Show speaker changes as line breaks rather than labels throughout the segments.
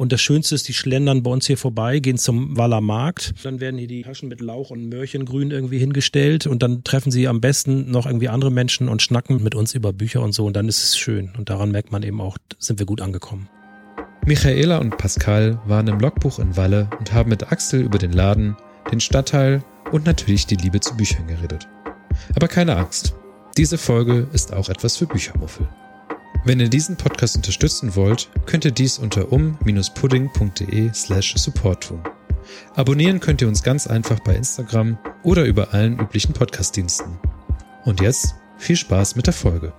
Und das Schönste ist, die schlendern bei uns hier vorbei, gehen zum Waller Markt. Dann werden hier die Taschen mit Lauch und Möhrchengrün irgendwie hingestellt und dann treffen sie am besten noch irgendwie andere Menschen und schnacken mit uns über Bücher und so und dann ist es schön. Und daran merkt man eben auch, sind wir gut angekommen.
Michaela und Pascal waren im Logbuch in Walle und haben mit Axel über den Laden, den Stadtteil und natürlich die Liebe zu Büchern geredet. Aber keine Angst, diese Folge ist auch etwas für Büchermuffel. Wenn ihr diesen Podcast unterstützen wollt, könnt ihr dies unter um-pudding.de slash support tun. Abonnieren könnt ihr uns ganz einfach bei Instagram oder über allen üblichen Podcastdiensten. Und jetzt viel Spaß mit der Folge.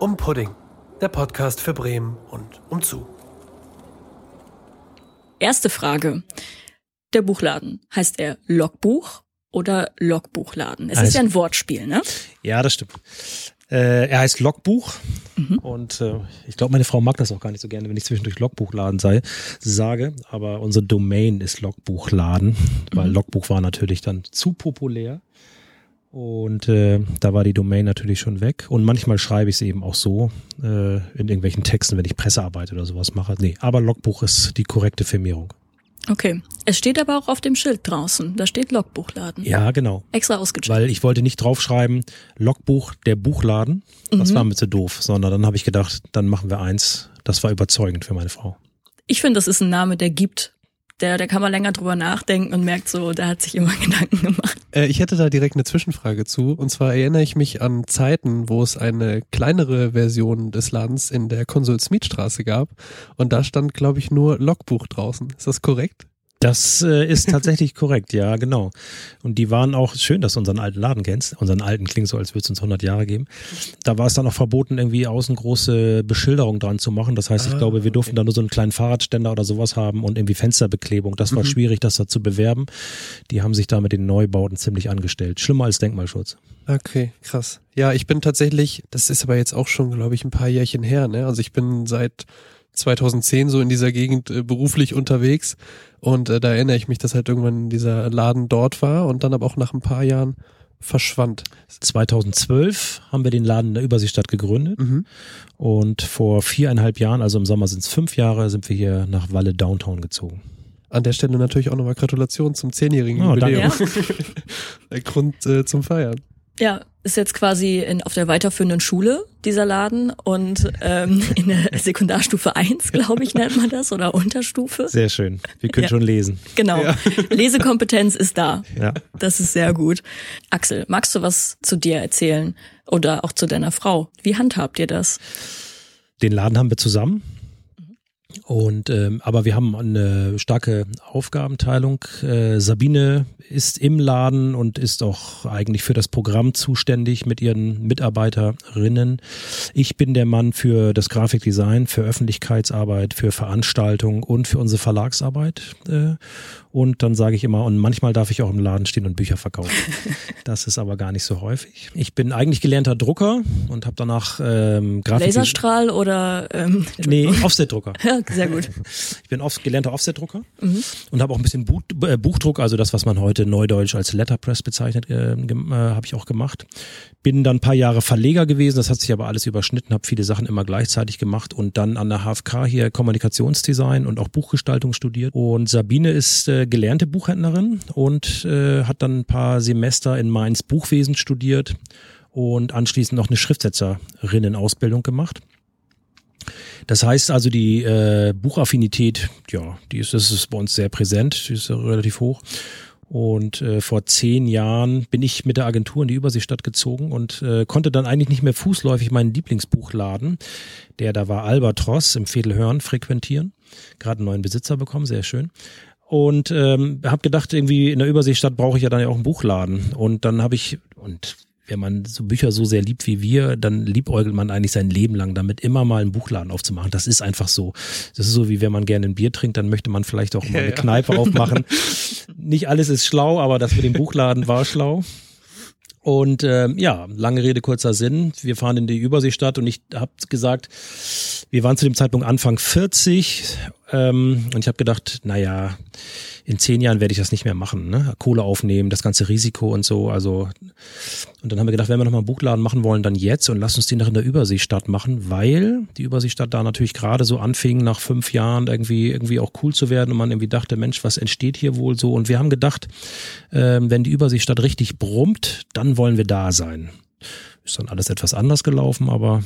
Um Pudding, der Podcast für Bremen und umzu.
Erste Frage. Der Buchladen, heißt er Logbuch oder Logbuchladen? Es ist
Also-
ja ein Wortspiel, ne?
Ja, das stimmt. Äh, er heißt Logbuch und äh, ich glaube, meine Frau mag das auch gar nicht so gerne, wenn ich zwischendurch Logbuchladen sei, sage. Aber unsere Domain ist Logbuchladen, weil Logbuch war natürlich dann zu populär. Und äh, da war die Domain natürlich schon weg. Und manchmal schreibe ich es eben auch so äh, in irgendwelchen Texten, wenn ich Pressearbeit oder sowas mache. Nee, aber Logbuch ist die korrekte Firmierung.
Okay. Es steht aber auch auf dem Schild draußen. Da steht Logbuchladen.
Ja, genau.
Extra ausgecheckt.
Weil ich wollte nicht draufschreiben, Logbuch der Buchladen. Das war mir zu doof, sondern dann habe ich gedacht, dann machen wir eins. Das war überzeugend für meine Frau.
Ich finde, das ist ein Name, der gibt. Der, da kann man länger drüber nachdenken und merkt so, der hat sich immer Gedanken gemacht.
Äh, ich hätte da direkt eine Zwischenfrage zu. Und zwar erinnere ich mich an Zeiten, wo es eine kleinere Version des Ladens in der Konsul-Smith-Straße gab. Und da stand, glaube ich, nur Logbuch draußen. Ist das korrekt?
Das äh, ist tatsächlich korrekt, ja, genau. Und die waren auch, schön, dass du unseren alten Laden kennst. Unseren alten klingt so, als würde es uns 100 Jahre geben. Da war es dann auch verboten, irgendwie außen große Beschilderung dran zu machen. Das heißt, ich
Ah,
glaube, wir durften
okay.
da nur so einen kleinen Fahrradständer oder sowas haben und irgendwie Fensterbeklebung. Das war
Mhm.
schwierig, das da zu bewerben. Die haben sich da mit den Neubauten ziemlich angestellt. Schlimmer als Denkmalschutz.
Okay, krass. Ja, ich bin tatsächlich, das ist aber jetzt auch schon, glaube ich, ein paar Jährchen her, ne? Also ich bin seit 2010 so in dieser Gegend äh, beruflich unterwegs und äh, da erinnere ich mich, dass halt irgendwann dieser Laden dort war und dann aber auch nach ein paar Jahren verschwand.
2012 haben wir den Laden in der Überseestadt gegründet.
Mhm.
Und vor viereinhalb Jahren, also im Sommer sind es fünf Jahre, sind wir hier nach Walle Downtown gezogen.
An der Stelle natürlich auch nochmal Gratulation zum zehnjährigen
Oh,
Jubiläum.
danke.
der Grund äh, zum Feiern.
Ja, ist jetzt quasi in, auf der weiterführenden Schule, dieser Laden. Und ähm, in der Sekundarstufe 1, glaube ich, nennt man das, oder Unterstufe.
Sehr schön. Wir können
Ja.
schon lesen.
Genau. Lesekompetenz ist da.
Ja.
Das ist sehr gut. Axel, magst du was zu dir erzählen? Oder auch zu deiner Frau? Wie handhabt ihr das?
Den Laden haben wir zusammen. Und ähm, aber wir haben eine starke Aufgabenteilung. Äh, Sabine ist im Laden und ist auch eigentlich für das Programm zuständig mit ihren Mitarbeiterinnen. Ich bin der Mann für das Grafikdesign, für Öffentlichkeitsarbeit, für Veranstaltungen und für unsere Verlagsarbeit. Äh, und dann sage ich immer, und manchmal darf ich auch im Laden stehen und Bücher verkaufen. Das ist aber gar nicht so häufig. Ich bin eigentlich gelernter Drucker und habe danach ähm, Grafik.
Laserstrahl oder ähm,
Nee, Offset-Drucker.
Ja, sehr gut.
Ich bin oft gelernter Offset-Drucker und habe auch ein bisschen Buch, äh, Buchdruck, also das, was man heute neudeutsch als Letterpress bezeichnet, äh, äh, habe ich auch gemacht. Bin dann ein paar Jahre Verleger gewesen, das hat sich aber alles überschnitten, habe viele Sachen immer gleichzeitig gemacht und dann an der HFK hier Kommunikationsdesign und auch Buchgestaltung studiert. Und Sabine ist äh, gelernte Buchhändlerin und äh, hat dann ein paar Semester in Mainz Buchwesen studiert und anschließend noch eine Schriftsetzerinnen-Ausbildung gemacht. Das heißt also, die äh, Buchaffinität, ja, die ist, das ist bei uns sehr präsent, die ist relativ hoch. Und äh, vor zehn Jahren bin ich mit der Agentur in die Überseestadt gezogen und äh, konnte dann eigentlich nicht mehr fußläufig meinen Lieblingsbuchladen, der da war Albatros im Vedelhörn, frequentieren. Gerade einen neuen Besitzer bekommen, sehr schön. Und ähm, habe gedacht, irgendwie in der Überseestadt brauche ich ja dann ja auch einen Buchladen. Und dann habe ich, und wenn man so Bücher so sehr liebt wie wir, dann liebäugelt man eigentlich sein Leben lang damit, immer mal einen Buchladen aufzumachen. Das ist einfach so. Das ist so, wie wenn man gerne ein Bier trinkt, dann möchte man vielleicht auch mal eine
Ja, ja.
Kneipe aufmachen. Nicht alles ist schlau, aber das mit dem Buchladen war schlau. Und ähm, ja, lange Rede, kurzer Sinn. Wir fahren in die Überseestadt und ich habe gesagt, wir waren zu dem Zeitpunkt Anfang 40, Ähm, und ich habe gedacht, naja, in zehn Jahren werde ich das nicht mehr machen, ne? Kohle aufnehmen, das ganze Risiko und so. Also und dann haben wir gedacht, wenn wir nochmal einen Buchladen machen wollen, dann jetzt und lass uns den noch in der Überseestadt machen, weil die Überseestadt da natürlich gerade so anfing, nach fünf Jahren irgendwie irgendwie auch cool zu werden und man irgendwie dachte, Mensch, was entsteht hier wohl so? Und wir haben gedacht, äh, wenn die Überseestadt richtig brummt, dann wollen wir da sein. Ist dann alles etwas anders gelaufen, aber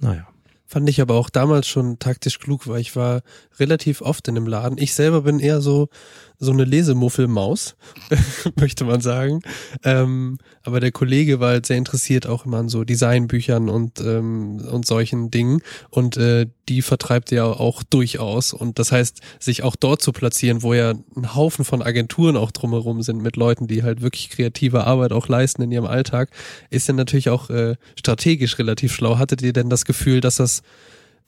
naja.
Fand ich aber auch damals schon taktisch klug, weil ich war relativ oft in dem Laden. Ich selber bin eher so so eine Lesemuffelmaus, möchte man sagen. Ähm, aber der Kollege war halt sehr interessiert auch immer an so Designbüchern und ähm, und solchen Dingen und äh, die vertreibt er auch durchaus und das heißt, sich auch dort zu platzieren, wo ja ein Haufen von Agenturen auch drumherum sind mit Leuten, die halt wirklich kreative Arbeit auch leisten in ihrem Alltag, ist ja natürlich auch äh, strategisch relativ schlau. Hattet ihr denn das Gefühl, dass das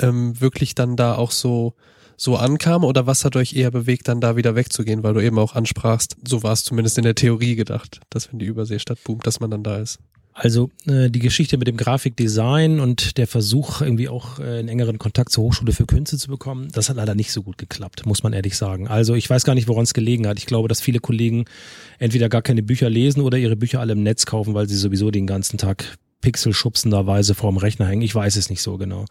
ähm, wirklich dann da auch so so ankam oder was hat euch eher bewegt, dann da wieder wegzugehen, weil du eben auch ansprachst, so war es zumindest in der Theorie gedacht, dass wenn die Überseestadt boomt, dass man dann da ist.
Also äh, die Geschichte mit dem Grafikdesign und der Versuch, irgendwie auch äh, einen engeren Kontakt zur Hochschule für Künste zu bekommen, das hat leider nicht so gut geklappt, muss man ehrlich sagen. Also ich weiß gar nicht, woran es gelegen hat. Ich glaube, dass viele Kollegen entweder gar keine Bücher lesen oder ihre Bücher alle im Netz kaufen, weil sie sowieso den ganzen Tag pixelschubsenderweise vorm Rechner hängen. Ich weiß es nicht so genau.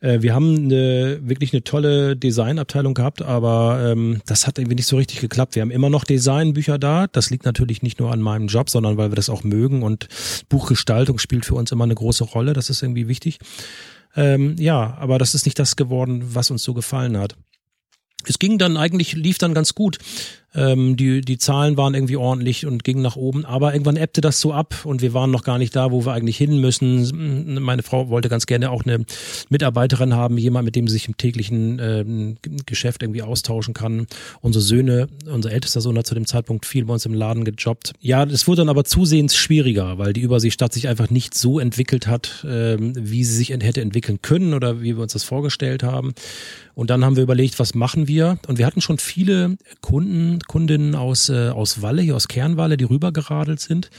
Äh, wir haben eine, wirklich eine tolle Designabteilung gehabt, aber ähm, das hat irgendwie nicht so richtig geklappt. Wir haben immer noch Designbücher da. Das liegt natürlich nicht nur an meinem Job, sondern weil wir das auch mögen und Buchgestaltung spielt für uns immer eine große Rolle. Das ist irgendwie wichtig. Ähm, ja, aber das ist nicht das geworden, was uns so gefallen hat. Es ging dann eigentlich, lief dann ganz gut. Ähm, die, die Zahlen waren irgendwie ordentlich und gingen nach oben, aber irgendwann ebbte das so ab und wir waren noch gar nicht da, wo wir eigentlich hin müssen. Meine Frau wollte ganz gerne auch eine Mitarbeiterin haben, jemand, mit dem sie sich im täglichen ähm, Geschäft irgendwie austauschen kann. Unsere Söhne, unser ältester Sohn hat zu dem Zeitpunkt viel bei uns im Laden gejobbt. Ja, es wurde dann aber zusehends schwieriger, weil die Überseestadt sich einfach nicht so entwickelt hat, ähm, wie sie sich hätte entwickeln können oder wie wir uns das vorgestellt haben. Und dann haben wir überlegt, was machen wir? Und wir hatten schon viele Kunden, Kundinnen aus, äh, aus Walle, hier aus Kernwalle, die rübergeradelt sind.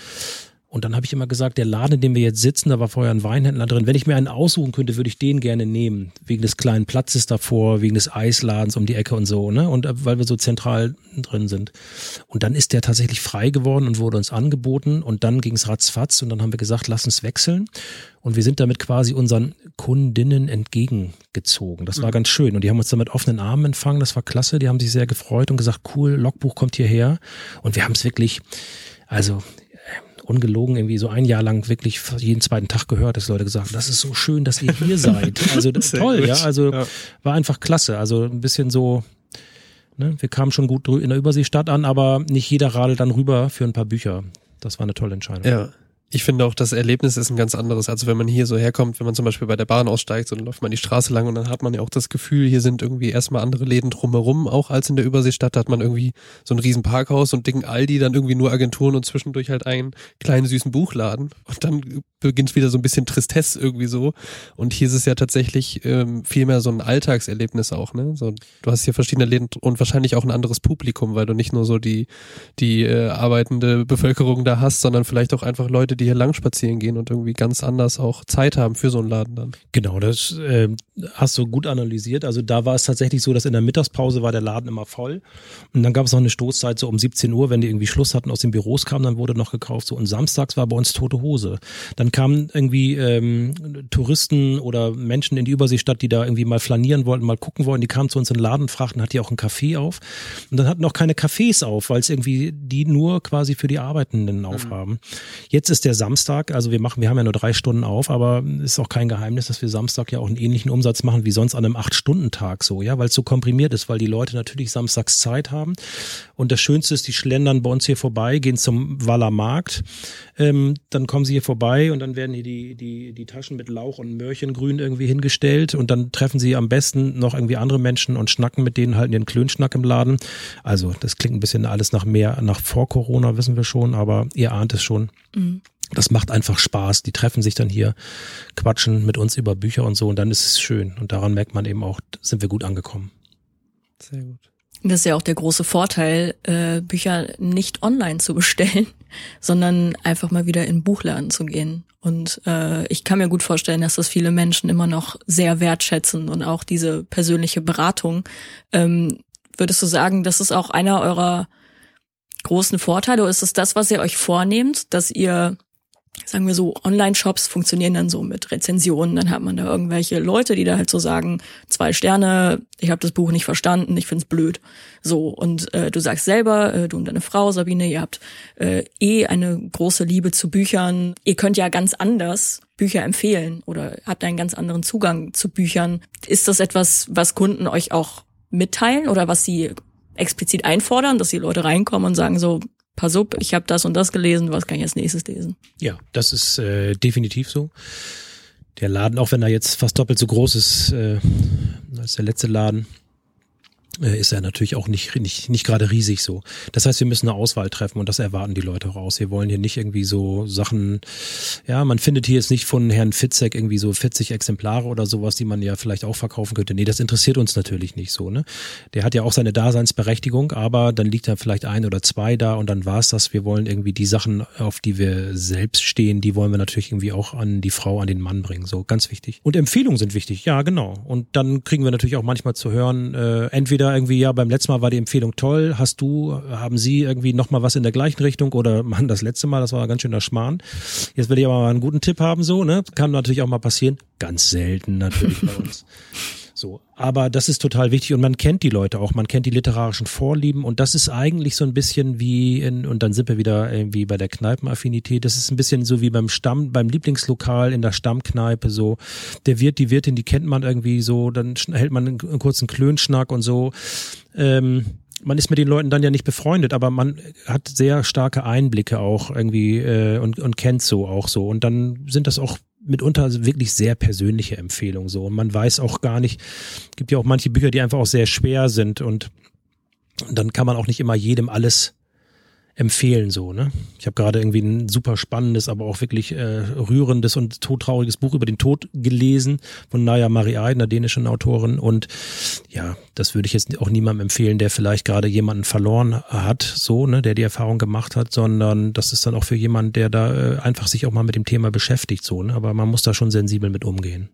Und dann habe ich immer gesagt, der Laden, in dem wir jetzt sitzen, da war vorher ein Weinhändler drin. Wenn ich mir einen aussuchen könnte, würde ich den gerne nehmen. Wegen des kleinen Platzes davor, wegen des Eisladens um die Ecke und so, ne? Und äh, weil wir so zentral drin sind. Und dann ist der tatsächlich frei geworden und wurde uns angeboten. Und dann ging es ratzfatz und dann haben wir gesagt, lass uns wechseln. Und wir sind damit quasi unseren Kundinnen entgegengezogen. Das war mhm. ganz schön. Und die haben uns dann mit offenen Armen empfangen. Das war klasse. Die haben sich sehr gefreut und gesagt, cool, Logbuch kommt hierher. Und wir haben es wirklich, also ungelogen irgendwie so ein Jahr lang wirklich jeden zweiten Tag gehört, dass Leute gesagt haben, das ist so schön, dass ihr hier seid. Also das ist toll, gut. ja. Also ja. war einfach klasse. Also ein bisschen so, ne, wir kamen schon gut in der Überseestadt an, aber nicht jeder radelt dann rüber für ein paar Bücher. Das war eine tolle Entscheidung.
Ja ich finde auch, das Erlebnis ist ein ganz anderes. Also wenn man hier so herkommt, wenn man zum Beispiel bei der Bahn aussteigt, so dann läuft man die Straße lang und dann hat man ja auch das Gefühl, hier sind irgendwie erstmal andere Läden drumherum, auch als in der Überseestadt. Da hat man irgendwie so ein riesen Parkhaus und dicken Aldi, dann irgendwie nur Agenturen und zwischendurch halt einen kleinen süßen Buchladen. Und dann beginnt wieder so ein bisschen Tristesse irgendwie so. Und hier ist es ja tatsächlich ähm, viel mehr so ein Alltagserlebnis auch, ne? So, du hast hier verschiedene Läden und wahrscheinlich auch ein anderes Publikum, weil du nicht nur so die, die äh, arbeitende Bevölkerung da hast, sondern vielleicht auch einfach Leute, die hier lang spazieren gehen und irgendwie ganz anders auch Zeit haben für so einen Laden dann.
Genau, das äh, hast du gut analysiert. Also da war es tatsächlich so, dass in der Mittagspause war der Laden immer voll. Und dann gab es noch eine Stoßzeit so um 17 Uhr, wenn die irgendwie Schluss hatten, aus den Büros kamen, dann wurde noch gekauft. So und samstags war bei uns tote Hose. Dann kamen irgendwie ähm, Touristen oder Menschen in die Überseestadt, die da irgendwie mal flanieren wollten, mal gucken wollten. Die kamen zu uns in den Laden, fragten, hat die auch ein Café auf? Und dann hatten noch keine Cafés auf, weil es irgendwie die nur quasi für die Arbeitenden mhm. aufhaben. Jetzt ist der Samstag, also wir machen, wir haben ja nur drei Stunden auf, aber ist auch kein Geheimnis, dass wir Samstag ja auch einen ähnlichen Umsatz machen wie sonst an einem Acht-Stunden-Tag so, ja, weil es so komprimiert ist, weil die Leute natürlich samstags Zeit haben. Und das Schönste ist, die schlendern bei uns hier vorbei, gehen zum Waller Markt, ähm, dann kommen sie hier vorbei und dann werden hier die, die, die Taschen mit Lauch und Möhrchengrün irgendwie hingestellt und dann treffen sie am besten noch irgendwie andere Menschen und schnacken mit denen, halten ihren Klönschnack im Laden. Also das klingt ein bisschen alles nach mehr, nach vor Corona, wissen wir schon, aber ihr ahnt es schon. Mhm das macht einfach Spaß. Die treffen sich dann hier, quatschen mit uns über Bücher und so und dann ist es schön. Und daran merkt man eben auch, sind wir gut angekommen.
Sehr gut. Das ist ja auch der große Vorteil, äh, Bücher nicht online zu bestellen, sondern einfach mal wieder in den Buchladen zu gehen. Und äh, ich kann mir gut vorstellen, dass das viele Menschen immer noch sehr wertschätzen und auch diese persönliche Beratung. Ähm, würdest du sagen, das ist auch einer eurer großen Vorteile oder ist es das, was ihr euch vornehmt, dass ihr sagen wir so, Online-Shops funktionieren dann so mit Rezensionen. Dann hat man da irgendwelche Leute, die da halt so sagen, zwei Sterne, ich habe das Buch nicht verstanden, ich find's blöd. So, und äh, du sagst selber, äh, du und deine Frau, Sabine, ihr habt äh, eh eine große Liebe zu Büchern. Ihr könnt ja ganz anders Bücher empfehlen oder habt einen ganz anderen Zugang zu Büchern. Ist das etwas, was Kunden euch auch mitteilen oder was sie explizit einfordern, dass die Leute reinkommen und sagen so, pass up, ich habe das und das gelesen, was kann ich als nächstes lesen?
Ja, das ist äh, definitiv so. Der Laden, auch wenn er jetzt fast doppelt so groß ist äh, als der letzte Laden, ist er natürlich auch nicht, nicht, nicht gerade riesig so. Das heißt, wir müssen eine Auswahl treffen und das erwarten die Leute raus. Wir wollen hier nicht irgendwie so Sachen, ja, man findet hier jetzt nicht von Herrn Fitzek irgendwie so 40 Exemplare oder sowas, die man ja vielleicht auch verkaufen könnte. Nee, das interessiert uns natürlich nicht so, ne? Der hat ja auch seine Daseinsberechtigung, aber dann liegt da vielleicht ein oder zwei da und dann war's das. Wir wollen irgendwie die Sachen, auf die wir selbst stehen, die wollen wir natürlich irgendwie auch an die Frau, an den Mann bringen. So, ganz wichtig. Und Empfehlungen sind wichtig, ja, genau. Und dann kriegen wir natürlich auch manchmal zu hören, äh, entweder wieder irgendwie, ja, beim letzten Mal war die Empfehlung toll. Hast du, haben Sie irgendwie nochmal was in der gleichen Richtung oder machen das letzte Mal, das war ganz schöner Schmarrn. Jetzt will ich aber mal einen guten Tipp haben, so, ne? Kann natürlich auch mal passieren. Ganz selten natürlich bei uns. So, aber das ist total wichtig und man kennt die Leute auch, man kennt die literarischen Vorlieben und das ist eigentlich so ein bisschen wie in, und dann sind wir wieder irgendwie bei der Kneipenaffinität. Das ist ein bisschen so wie beim Stamm, beim Lieblingslokal in der Stammkneipe so. Der Wirt, die Wirtin, die kennt man irgendwie so, dann hält man einen, einen kurzen Klönschnack und so. Ähm, man ist mit den Leuten dann ja nicht befreundet, aber man hat sehr starke Einblicke auch irgendwie äh, und, und kennt so auch so. Und dann sind das auch mitunter wirklich sehr persönliche Empfehlungen so. Und man weiß auch gar nicht, gibt ja auch manche Bücher, die einfach auch sehr schwer sind und dann kann man auch nicht immer jedem alles empfehlen so, ne? Ich habe gerade irgendwie ein super spannendes, aber auch wirklich äh, rührendes und todtrauriges Buch über den Tod gelesen von Naya Mariai, einer dänischen Autorin und ja, das würde ich jetzt auch niemandem empfehlen, der vielleicht gerade jemanden verloren hat, so, ne, der die Erfahrung gemacht hat, sondern das ist dann auch für jemanden, der da äh, einfach sich auch mal mit dem Thema beschäftigt, so, ne? Aber man muss da schon sensibel mit umgehen.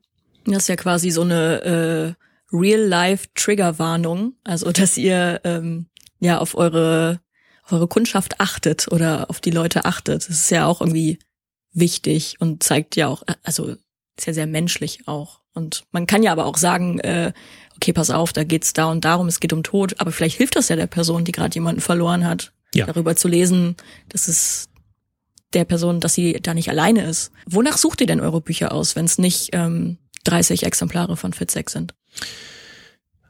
Das ist ja quasi so eine äh, Real-Life-Triggerwarnung, also dass ihr ähm, ja auf eure eure Kundschaft achtet oder auf die Leute achtet. Das ist ja auch irgendwie wichtig und zeigt ja auch, also ist ja sehr menschlich auch. Und man kann ja aber auch sagen, äh, okay, pass auf, da geht's da und darum, es geht um Tod, aber vielleicht hilft das ja der Person, die gerade jemanden verloren hat, ja. darüber zu lesen, dass es der Person, dass sie da nicht alleine ist. Wonach sucht ihr denn eure Bücher aus, wenn es nicht ähm, 30 Exemplare von Fitzek sind?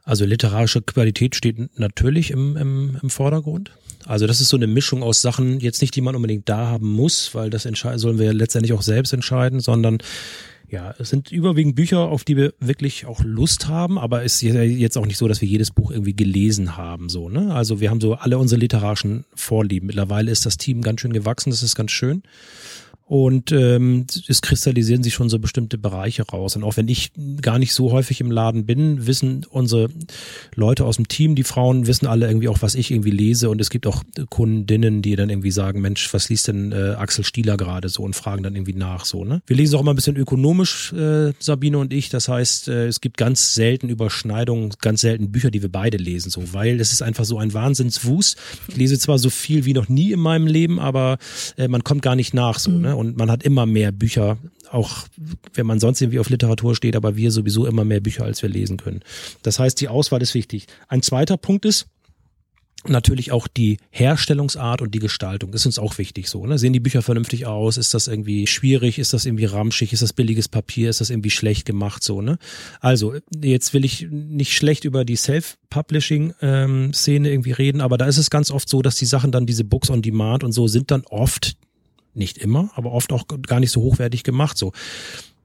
Also literarische Qualität steht natürlich im, im, im Vordergrund. Also das ist so eine Mischung aus Sachen, jetzt nicht, die man unbedingt da haben muss, weil das sollen wir letztendlich auch selbst entscheiden, sondern ja, es sind überwiegend Bücher, auf die wir wirklich auch Lust haben, aber es ist jetzt auch nicht so, dass wir jedes Buch irgendwie gelesen haben, so, ne? Also wir haben so alle unsere literarischen Vorlieben. Mittlerweile ist das Team ganz schön gewachsen, das ist ganz schön. Und ähm, es kristallisieren sich schon so bestimmte Bereiche raus. Und auch wenn ich gar nicht so häufig im Laden bin, wissen unsere Leute aus dem Team, die Frauen, wissen alle irgendwie auch, was ich irgendwie lese. Und es gibt auch Kundinnen, die dann irgendwie sagen, Mensch, was liest denn äh, Axel Stieler gerade so und fragen dann irgendwie nach so. Ne? Wir lesen auch immer ein bisschen ökonomisch, äh, Sabine und ich. Das heißt, äh, es gibt ganz selten Überschneidungen, ganz selten Bücher, die wir beide lesen, so, weil es ist einfach so ein Wahnsinnswust. Ich lese zwar so viel wie noch nie in meinem Leben, aber äh, man kommt gar nicht nach so. Ne? Und man hat immer mehr Bücher, auch wenn man sonst irgendwie auf Literatur steht, aber wir sowieso immer mehr Bücher, als wir lesen können. Das heißt, die Auswahl ist wichtig. Ein zweiter Punkt ist, Natürlich auch die Herstellungsart und die Gestaltung ist uns auch wichtig so. Ne? Sehen die Bücher vernünftig aus? Ist das irgendwie schwierig? Ist das irgendwie ramschig? Ist das billiges Papier? Ist das irgendwie schlecht gemacht so? Ne? Also jetzt will ich nicht schlecht über die Self-Publishing-Szene ähm, irgendwie reden, aber da ist es ganz oft so, dass die Sachen dann diese Books on Demand und so sind dann oft nicht immer, aber oft auch gar nicht so hochwertig gemacht. So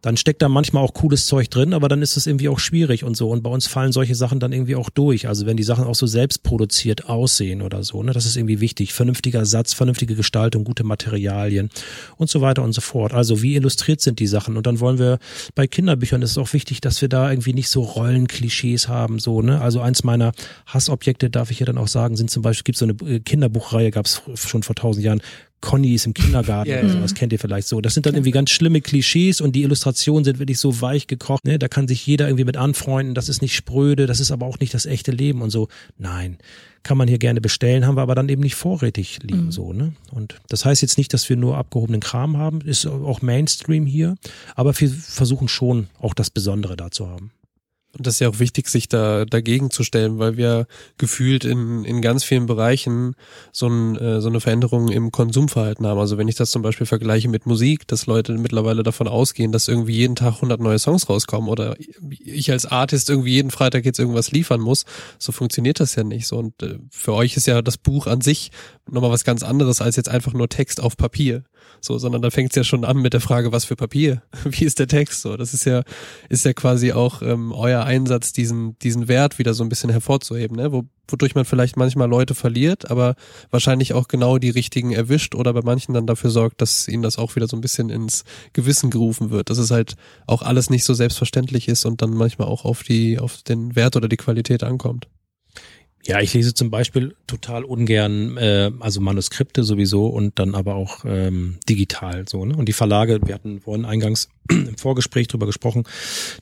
dann steckt da manchmal auch cooles Zeug drin, aber dann ist es irgendwie auch schwierig und so. Und bei uns fallen solche Sachen dann irgendwie auch durch. Also wenn die Sachen auch so selbst produziert aussehen oder so, ne, das ist irgendwie wichtig. Vernünftiger Satz, vernünftige Gestaltung, gute Materialien und so weiter und so fort. Also wie illustriert sind die Sachen? Und dann wollen wir bei Kinderbüchern ist es auch wichtig, dass wir da irgendwie nicht so Rollenklischees haben, so, ne? Also eins meiner Hassobjekte, darf ich ja dann auch sagen, sind zum Beispiel, gibt so eine äh, Kinderbuchreihe, gab es schon vor tausend Jahren, Conny ist im Kindergarten
Ja,
oder sowas, kennt ihr vielleicht so. Das sind dann irgendwie ganz schlimme Klischees und die Illustrationen sind wirklich so weich gekocht. Ne? Da kann sich jeder irgendwie mit anfreunden. Das ist nicht spröde, das ist aber auch nicht das echte Leben und so. Nein, kann man hier gerne bestellen, haben wir aber dann eben nicht vorrätig liegen so. Ne? Und das heißt jetzt nicht, dass wir nur abgehobenen Kram haben, ist auch Mainstream hier, aber wir versuchen schon auch das Besondere da zu haben.
Und das ist ja auch wichtig, sich da dagegen zu stellen, weil wir gefühlt in, in ganz vielen Bereichen so, ein, äh, so eine Veränderung im Konsumverhalten haben. Also wenn ich das zum Beispiel vergleiche mit Musik, dass Leute mittlerweile davon ausgehen, dass irgendwie jeden Tag 100 neue Songs rauskommen oder ich als Artist irgendwie jeden Freitag jetzt irgendwas liefern muss, so funktioniert das ja nicht. So und äh, für euch ist ja das Buch an sich nochmal was ganz anderes als jetzt einfach nur Text auf Papier. So, sondern da fängt es ja schon an mit der Frage, was für Papier? Wie ist der Text? So, das ist ja, ist ja quasi auch ähm, euer Einsatz, diesen, diesen Wert wieder so ein bisschen hervorzuheben, ne? Wo, wodurch man vielleicht manchmal Leute verliert, aber wahrscheinlich auch genau die richtigen erwischt oder bei manchen dann dafür sorgt, dass ihnen das auch wieder so ein bisschen ins Gewissen gerufen wird, dass es halt auch alles nicht so selbstverständlich ist und dann manchmal auch auf die, auf den Wert oder die Qualität ankommt.
Ja, ich lese zum Beispiel total ungern, äh, also Manuskripte sowieso und dann aber auch ähm, digital so. Ne? Und die Verlage, wir hatten vorhin eingangs im Vorgespräch drüber gesprochen,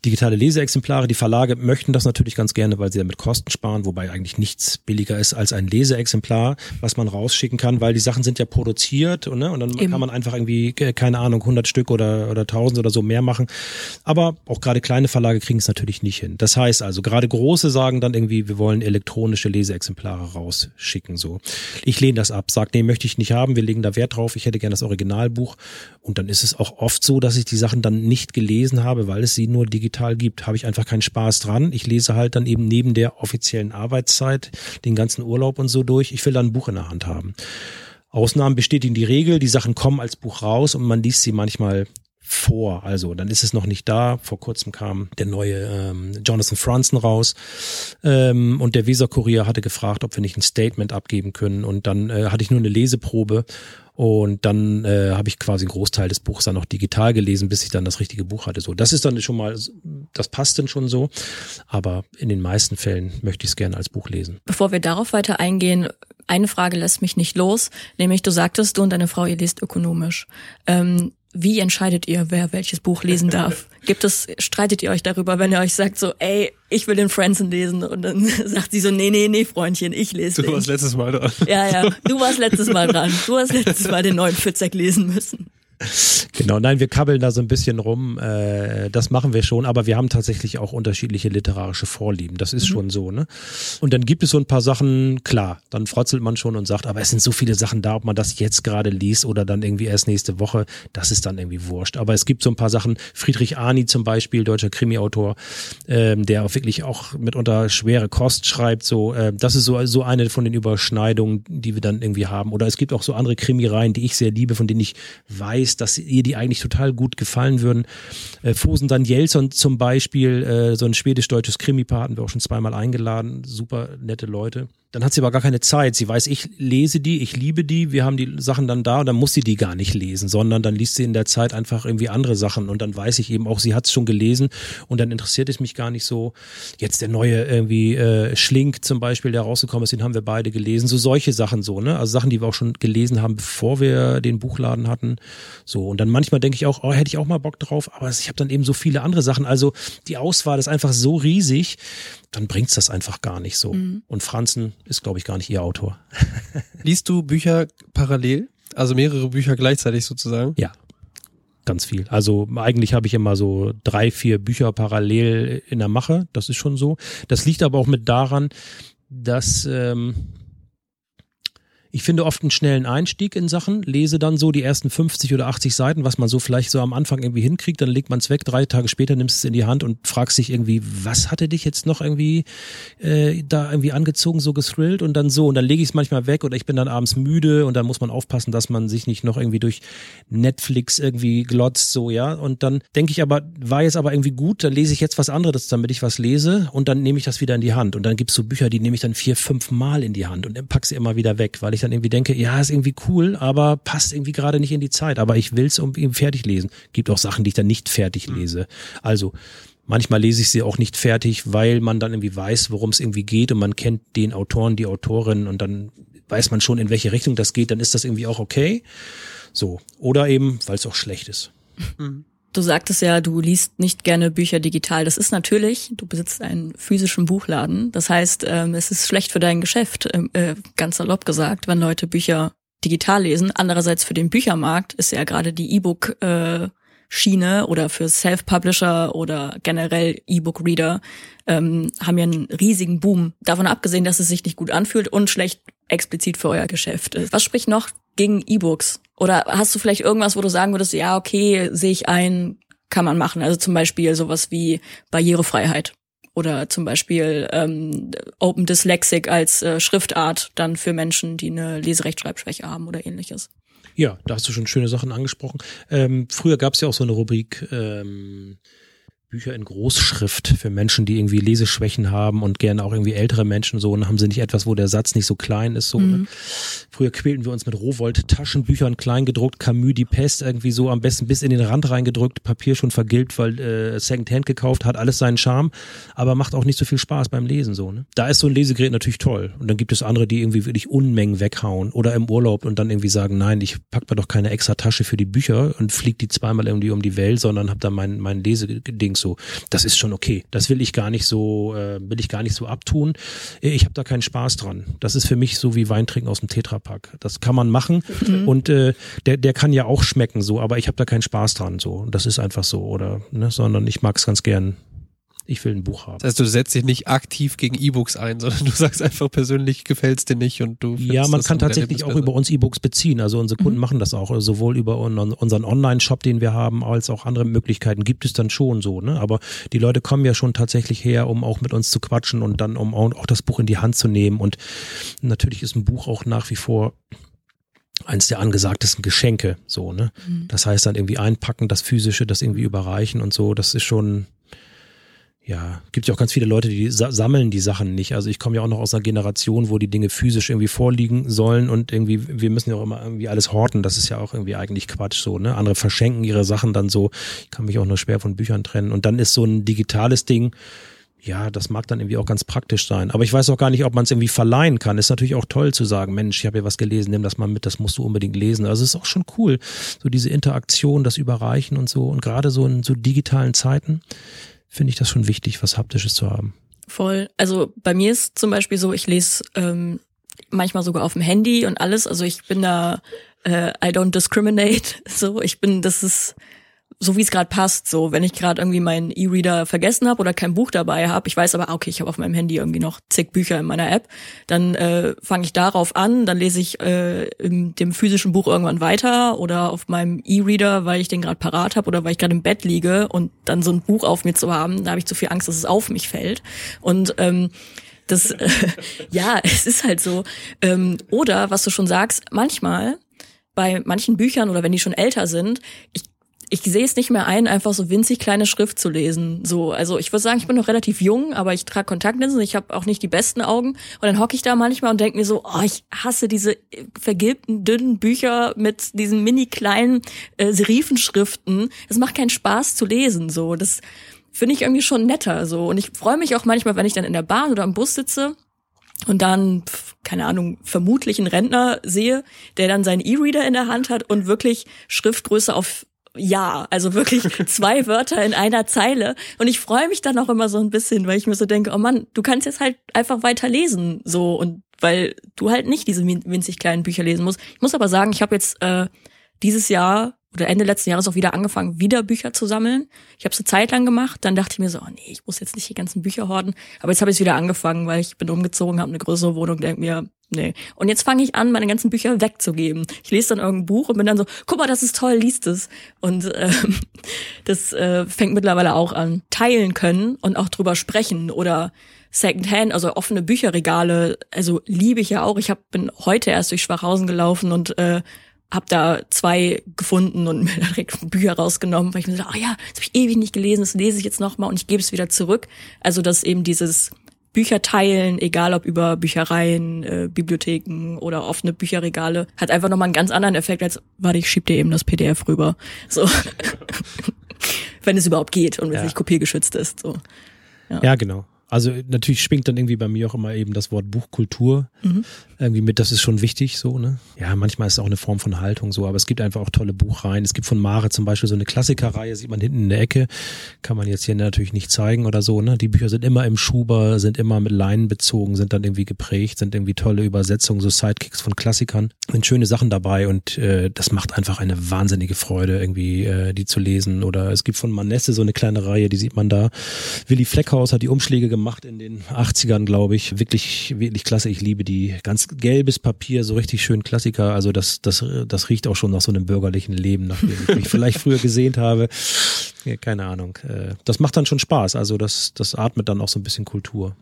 digitale Leseexemplare. Die Verlage möchten das natürlich ganz gerne, weil sie damit Kosten sparen, wobei eigentlich nichts billiger ist als ein Leseexemplar, was man rausschicken kann, weil die Sachen sind ja produziert und, ne? und dann
Eben.
kann man einfach irgendwie, äh, keine Ahnung, 100 Stück oder, oder 1000 oder so mehr machen. Aber auch gerade kleine Verlage kriegen es natürlich nicht hin. Das heißt also, gerade große sagen dann irgendwie, wir wollen elektronische Leseexemplare rausschicken. So, Ich lehne das ab, sage, nee, möchte ich nicht haben, wir legen da Wert drauf, ich hätte gerne das Originalbuch. Und dann ist es auch oft so, dass ich die Sachen dann nicht gelesen habe, weil es sie nur digital gibt. Habe ich einfach keinen Spaß dran. Ich lese halt dann eben neben der offiziellen Arbeitszeit den ganzen Urlaub und so durch. Ich will dann ein Buch in der Hand haben. Ausnahmen bestätigen die Regel, die Sachen kommen als Buch raus und man liest sie manchmal vor. Also dann ist es noch nicht da. Vor kurzem kam der neue ähm, Jonathan Franzen raus ähm, und der Weser Kurier hatte gefragt, ob wir nicht ein Statement abgeben können und dann äh, hatte ich nur eine Leseprobe und dann äh, habe ich quasi einen Großteil des Buchs dann noch digital gelesen, bis ich dann das richtige Buch hatte. So, das ist dann schon mal, das passt dann schon so, aber in den meisten Fällen möchte ich es gerne als Buch lesen.
Bevor wir darauf weiter eingehen, eine Frage lässt mich nicht los, nämlich du sagtest, du und deine Frau, ihr lest ökonomisch. Ähm, wie entscheidet ihr, wer welches Buch lesen darf? Gibt es, streitet ihr euch darüber, wenn ihr euch sagt so, ey, ich will den Franzen lesen und dann sagt sie so, nee, nee, nee, Freundchen, ich lese
Du
den.
warst letztes Mal dran.
Ja, ja, du warst letztes Mal dran. Du hast letztes Mal den neuen Fitzek lesen müssen.
Genau, nein, wir kabbeln da so ein bisschen rum. Äh, das machen wir schon, aber wir haben tatsächlich auch unterschiedliche literarische Vorlieben. Das ist schon so, ne? Und dann gibt es so ein paar Sachen, klar, dann frotzelt man schon und sagt, aber es sind so viele Sachen da, ob man das jetzt gerade liest oder dann irgendwie erst nächste Woche, das ist dann irgendwie wurscht. Aber es gibt so ein paar Sachen, Friedrich Arni zum Beispiel, deutscher Krimi-Autor, ähm, der auch wirklich auch mitunter schwere Kost schreibt, so, äh, das ist so, so eine von den Überschneidungen, die wir dann irgendwie haben. Oder es gibt auch so andere Krimireihen, die ich sehr liebe, von denen ich weiß, dass ihr die eigentlich total gut gefallen würden. Äh, Fosen Danielsson zum Beispiel, äh, so ein schwedisch-deutsches Krimi-Paar hatten wir auch schon zweimal eingeladen. Super nette Leute. Dann hat sie aber gar keine Zeit. Sie weiß, ich lese die, ich liebe die, wir haben die Sachen dann da und dann muss sie die gar nicht lesen, sondern dann liest sie in der Zeit einfach irgendwie andere Sachen und dann weiß ich eben auch, sie hat es schon gelesen und dann interessiert es mich gar nicht so. Jetzt der neue irgendwie äh, Schlink zum Beispiel, der rausgekommen ist, den haben wir beide gelesen. So solche Sachen so, ne? Also Sachen, die wir auch schon gelesen haben, bevor wir den Buchladen hatten. So, und dann manchmal denke ich auch, oh, hätte ich auch mal Bock drauf, aber ich habe dann eben so viele andere Sachen. Also die Auswahl ist einfach so riesig, dann bringt's das einfach gar nicht so. Und Franzen ist, glaube ich, gar nicht ihr Autor.
Liest du Bücher parallel? Also mehrere Bücher gleichzeitig sozusagen?
Ja. Ganz viel. Also eigentlich habe ich immer so drei, vier Bücher parallel in der Mache. Das ist schon so. Das liegt aber auch mit daran, dass ähm, Ich finde oft einen schnellen Einstieg in Sachen, lese dann so die ersten 50 oder 80 Seiten, was man so vielleicht so am Anfang irgendwie hinkriegt, dann legt man es weg, drei Tage später nimmst es in die Hand und fragst dich irgendwie, was hatte dich jetzt noch irgendwie äh, da irgendwie angezogen, so gethrillt und dann so und dann lege ich es manchmal weg oder ich bin dann abends müde und dann muss man aufpassen, dass man sich nicht noch irgendwie durch Netflix irgendwie glotzt, so, ja. Und dann denke ich aber, war jetzt aber irgendwie gut, dann lese ich jetzt was anderes, damit ich was lese und dann nehme ich das wieder in die Hand. Und dann gibt's so Bücher, die nehme ich dann vier, fünf Mal in die Hand und dann pack sie immer wieder weg, weil ich dann irgendwie denke, ja, ist irgendwie cool, aber passt irgendwie gerade nicht in die Zeit. Aber ich will's irgendwie fertig lesen. Gibt auch Sachen, die ich dann nicht fertig lese. Also Manchmal lese ich sie auch nicht fertig, weil man dann irgendwie weiß, worum es irgendwie geht und man kennt den Autoren, die Autorin und dann weiß man schon, in welche Richtung das geht, dann ist das irgendwie auch okay. So. Oder eben, weil es auch schlecht ist.
Du sagtest ja, du liest nicht gerne Bücher digital. Das ist natürlich, du besitzt einen physischen Buchladen. Das heißt, ähm, es ist schlecht für dein Geschäft, ähm, äh, ganz salopp gesagt, wenn Leute Bücher digital lesen. Andererseits für den Büchermarkt ist ja gerade die E-Book äh, Schiene oder für Self-Publisher oder generell E-Book-Reader ähm, haben ja einen riesigen Boom. Davon abgesehen, dass es sich nicht gut anfühlt und schlecht explizit für euer Geschäft ist. Was spricht noch gegen E-Books? Oder hast du vielleicht irgendwas, wo du sagen würdest, ja, okay, sehe ich ein, kann man machen. Also zum Beispiel sowas wie Barrierefreiheit oder zum Beispiel ähm, Open Dyslexic als äh, Schriftart dann für Menschen, die eine Leserechtschreibschwäche haben oder ähnliches.
Ja, da hast du schon schöne Sachen angesprochen. Ähm, früher gab es ja auch so eine Rubrik ähm, Bücher in Großschrift für Menschen, die irgendwie Leseschwächen haben und gerne auch irgendwie ältere Menschen so und haben sie nicht etwas, wo der Satz nicht so klein ist so. Ne?
Mhm.
Früher quälten wir uns mit Rowold Taschenbüchern klein gedruckt, Camus die Pest irgendwie so am besten bis in den Rand reingedrückt, Papier schon vergilbt, weil äh, Secondhand gekauft hat, alles seinen Charme, aber macht auch nicht so viel Spaß beim Lesen so. Ne? Da ist so ein Lesegerät natürlich toll und dann gibt es andere, die irgendwie wirklich Unmengen weghauen oder im Urlaub und dann irgendwie sagen, nein, ich pack mir doch keine extra Tasche für die Bücher und flieg die zweimal irgendwie um die Welt, sondern hab da mein mein Leseding so. Das ist schon okay. Das will ich gar nicht so äh, will ich gar nicht so abtun. Ich habe da keinen Spaß dran. Das ist für mich so wie Weintrinken aus dem Tetrapack. Das kann man machen und äh, der der kann ja auch schmecken so, aber ich habe da keinen Spaß dran so. Das ist einfach so oder ne, sondern ich mag es ganz gern. Ich will ein Buch haben.
Das heißt, du setzt dich nicht aktiv gegen E-Books ein, sondern du sagst einfach persönlich gefällt's dir nicht und du
Ja, man
das
kann tatsächlich auch über uns E-Books beziehen. Also unsere Kunden machen das auch, also sowohl über un- unseren Online-Shop, den wir haben, als auch andere Möglichkeiten gibt es dann schon so. Ne? Aber die Leute kommen ja schon tatsächlich her, um auch mit uns zu quatschen und dann um auch auch das Buch in die Hand zu nehmen. Und natürlich ist ein Buch auch nach wie vor eins der angesagtesten Geschenke. So, ne? Das heißt dann irgendwie einpacken, das physische, das irgendwie überreichen und so. Das ist schon ja, gibt ja auch ganz viele Leute, die sa sammeln die Sachen nicht. Also ich komme ja auch noch aus einer Generation, wo die Dinge physisch irgendwie vorliegen sollen und irgendwie, wir müssen ja auch immer irgendwie alles horten. Das ist ja auch irgendwie eigentlich Quatsch so, ne? Andere verschenken ihre Sachen dann so. Ich kann mich auch nur schwer von Büchern trennen. Und dann ist so ein digitales Ding, ja, das mag dann irgendwie auch ganz praktisch sein. Aber ich weiß auch gar nicht, ob man es irgendwie verleihen kann. Ist natürlich auch toll zu sagen, Mensch, ich habe hier was gelesen, nimm das mal mit, das musst du unbedingt lesen. Also es ist auch schon cool, so diese Interaktion, das Überreichen und so. Und gerade so in so digitalen Zeiten finde ich das schon wichtig, was Haptisches zu haben.
Voll. Also bei mir ist zum Beispiel so, ich lese ähm, manchmal sogar auf dem Handy und alles. Also ich bin da, äh, I don't discriminate. So, ich bin, das ist so wie es gerade passt. So, wenn ich gerade irgendwie meinen E-Reader vergessen habe oder kein Buch dabei habe, ich weiß aber, ah, okay, ich habe auf meinem Handy irgendwie noch zig Bücher in meiner App, dann äh, fange ich darauf an, dann lese ich äh, in dem physischen Buch irgendwann weiter oder auf meinem E-Reader, weil ich den gerade parat habe oder weil ich gerade im Bett liege und dann so ein Buch auf mir zu haben, da habe ich zu viel Angst, dass es auf mich fällt. Und ähm, das, äh, ja, es ist halt so. Ähm, oder was du schon sagst, manchmal bei manchen Büchern oder wenn die schon älter sind, ich ich sehe es nicht mehr ein, einfach so winzig kleine Schrift zu lesen. So, also ich würde sagen, ich bin noch relativ jung, aber ich trage Kontaktlinsen, ich habe auch nicht die besten Augen. Und dann hocke ich da manchmal und denke mir so, oh, ich hasse diese vergilbten, dünnen Bücher mit diesen mini kleinen äh, Serifenschriften. Es macht keinen Spaß zu lesen. So, das finde ich irgendwie schon netter. So, und ich freue mich auch manchmal, wenn ich dann in der Bahn oder am Bus sitze und dann, keine Ahnung, vermutlich einen Rentner sehe, der dann seinen E-Reader in der Hand hat und wirklich Schriftgröße auf ja, also wirklich zwei Wörter in einer Zeile. Und ich freue mich dann auch immer so ein bisschen, weil ich mir so denke, oh Mann, du kannst jetzt halt einfach weiter lesen, so und weil du halt nicht diese win- winzig kleinen Bücher lesen musst. Ich muss aber sagen, ich habe jetzt äh, dieses Jahr oder Ende letzten Jahres auch wieder angefangen, wieder Bücher zu sammeln. Ich habe es eine Zeit lang gemacht, dann dachte ich mir so, oh nee, ich muss jetzt nicht die ganzen Bücher horden. Aber jetzt habe ich es wieder angefangen, weil ich bin umgezogen, habe eine größere Wohnung, denke mir, Nee. Und jetzt fange ich an, meine ganzen Bücher wegzugeben. Ich lese dann irgendein Buch und bin dann so, guck mal, das ist toll, liest es. Und ähm, das äh, fängt mittlerweile auch an. Teilen können und auch drüber sprechen oder Secondhand, also offene Bücherregale, also liebe ich ja auch. Ich hab, bin heute erst durch Schwachhausen gelaufen und äh, habe da zwei gefunden und mir direkt Bücher rausgenommen, weil ich mir so, ah ja, das habe ich ewig nicht gelesen, das lese ich jetzt nochmal und ich gebe es wieder zurück. Also dass eben dieses Bücher teilen, egal ob über Büchereien, äh, Bibliotheken oder offene Bücherregale, hat einfach nochmal einen ganz anderen Effekt als, warte, ich schieb dir eben das PDF rüber. So. wenn es überhaupt geht und wenn es
Ja.
nicht kopiergeschützt ist. So.
Ja, genau. Also natürlich schwingt dann irgendwie bei mir auch immer eben das Wort Buchkultur irgendwie mit, das ist schon wichtig so, ne? Ja, manchmal ist es auch eine Form von Haltung so, aber es gibt einfach auch tolle Buchreihen. Es gibt von Mare zum Beispiel so eine Klassikerreihe, sieht man hinten in der Ecke, kann man jetzt hier natürlich nicht zeigen oder so, ne? Die Bücher sind immer im Schuber, sind immer mit Leinen bezogen, sind dann irgendwie geprägt, sind irgendwie tolle Übersetzungen, so Sidekicks von Klassikern, sind schöne Sachen dabei und äh, das macht einfach eine wahnsinnige Freude, irgendwie äh, die zu lesen. Oder es gibt von Manesse so eine kleine Reihe, die sieht man da. Willi Fleckhaus hat die Umschläge gemacht in den 80ern, glaube ich. Wirklich, wirklich klasse. Ich liebe die. Ganz gelbes Papier, so richtig schön Klassiker. Also das, das, das riecht auch schon nach so einem bürgerlichen Leben, nach dem ich mich vielleicht früher gesehnt habe. Ja, keine Ahnung. Äh, Das macht dann schon Spaß. Also das, das atmet dann auch so ein bisschen Kultur.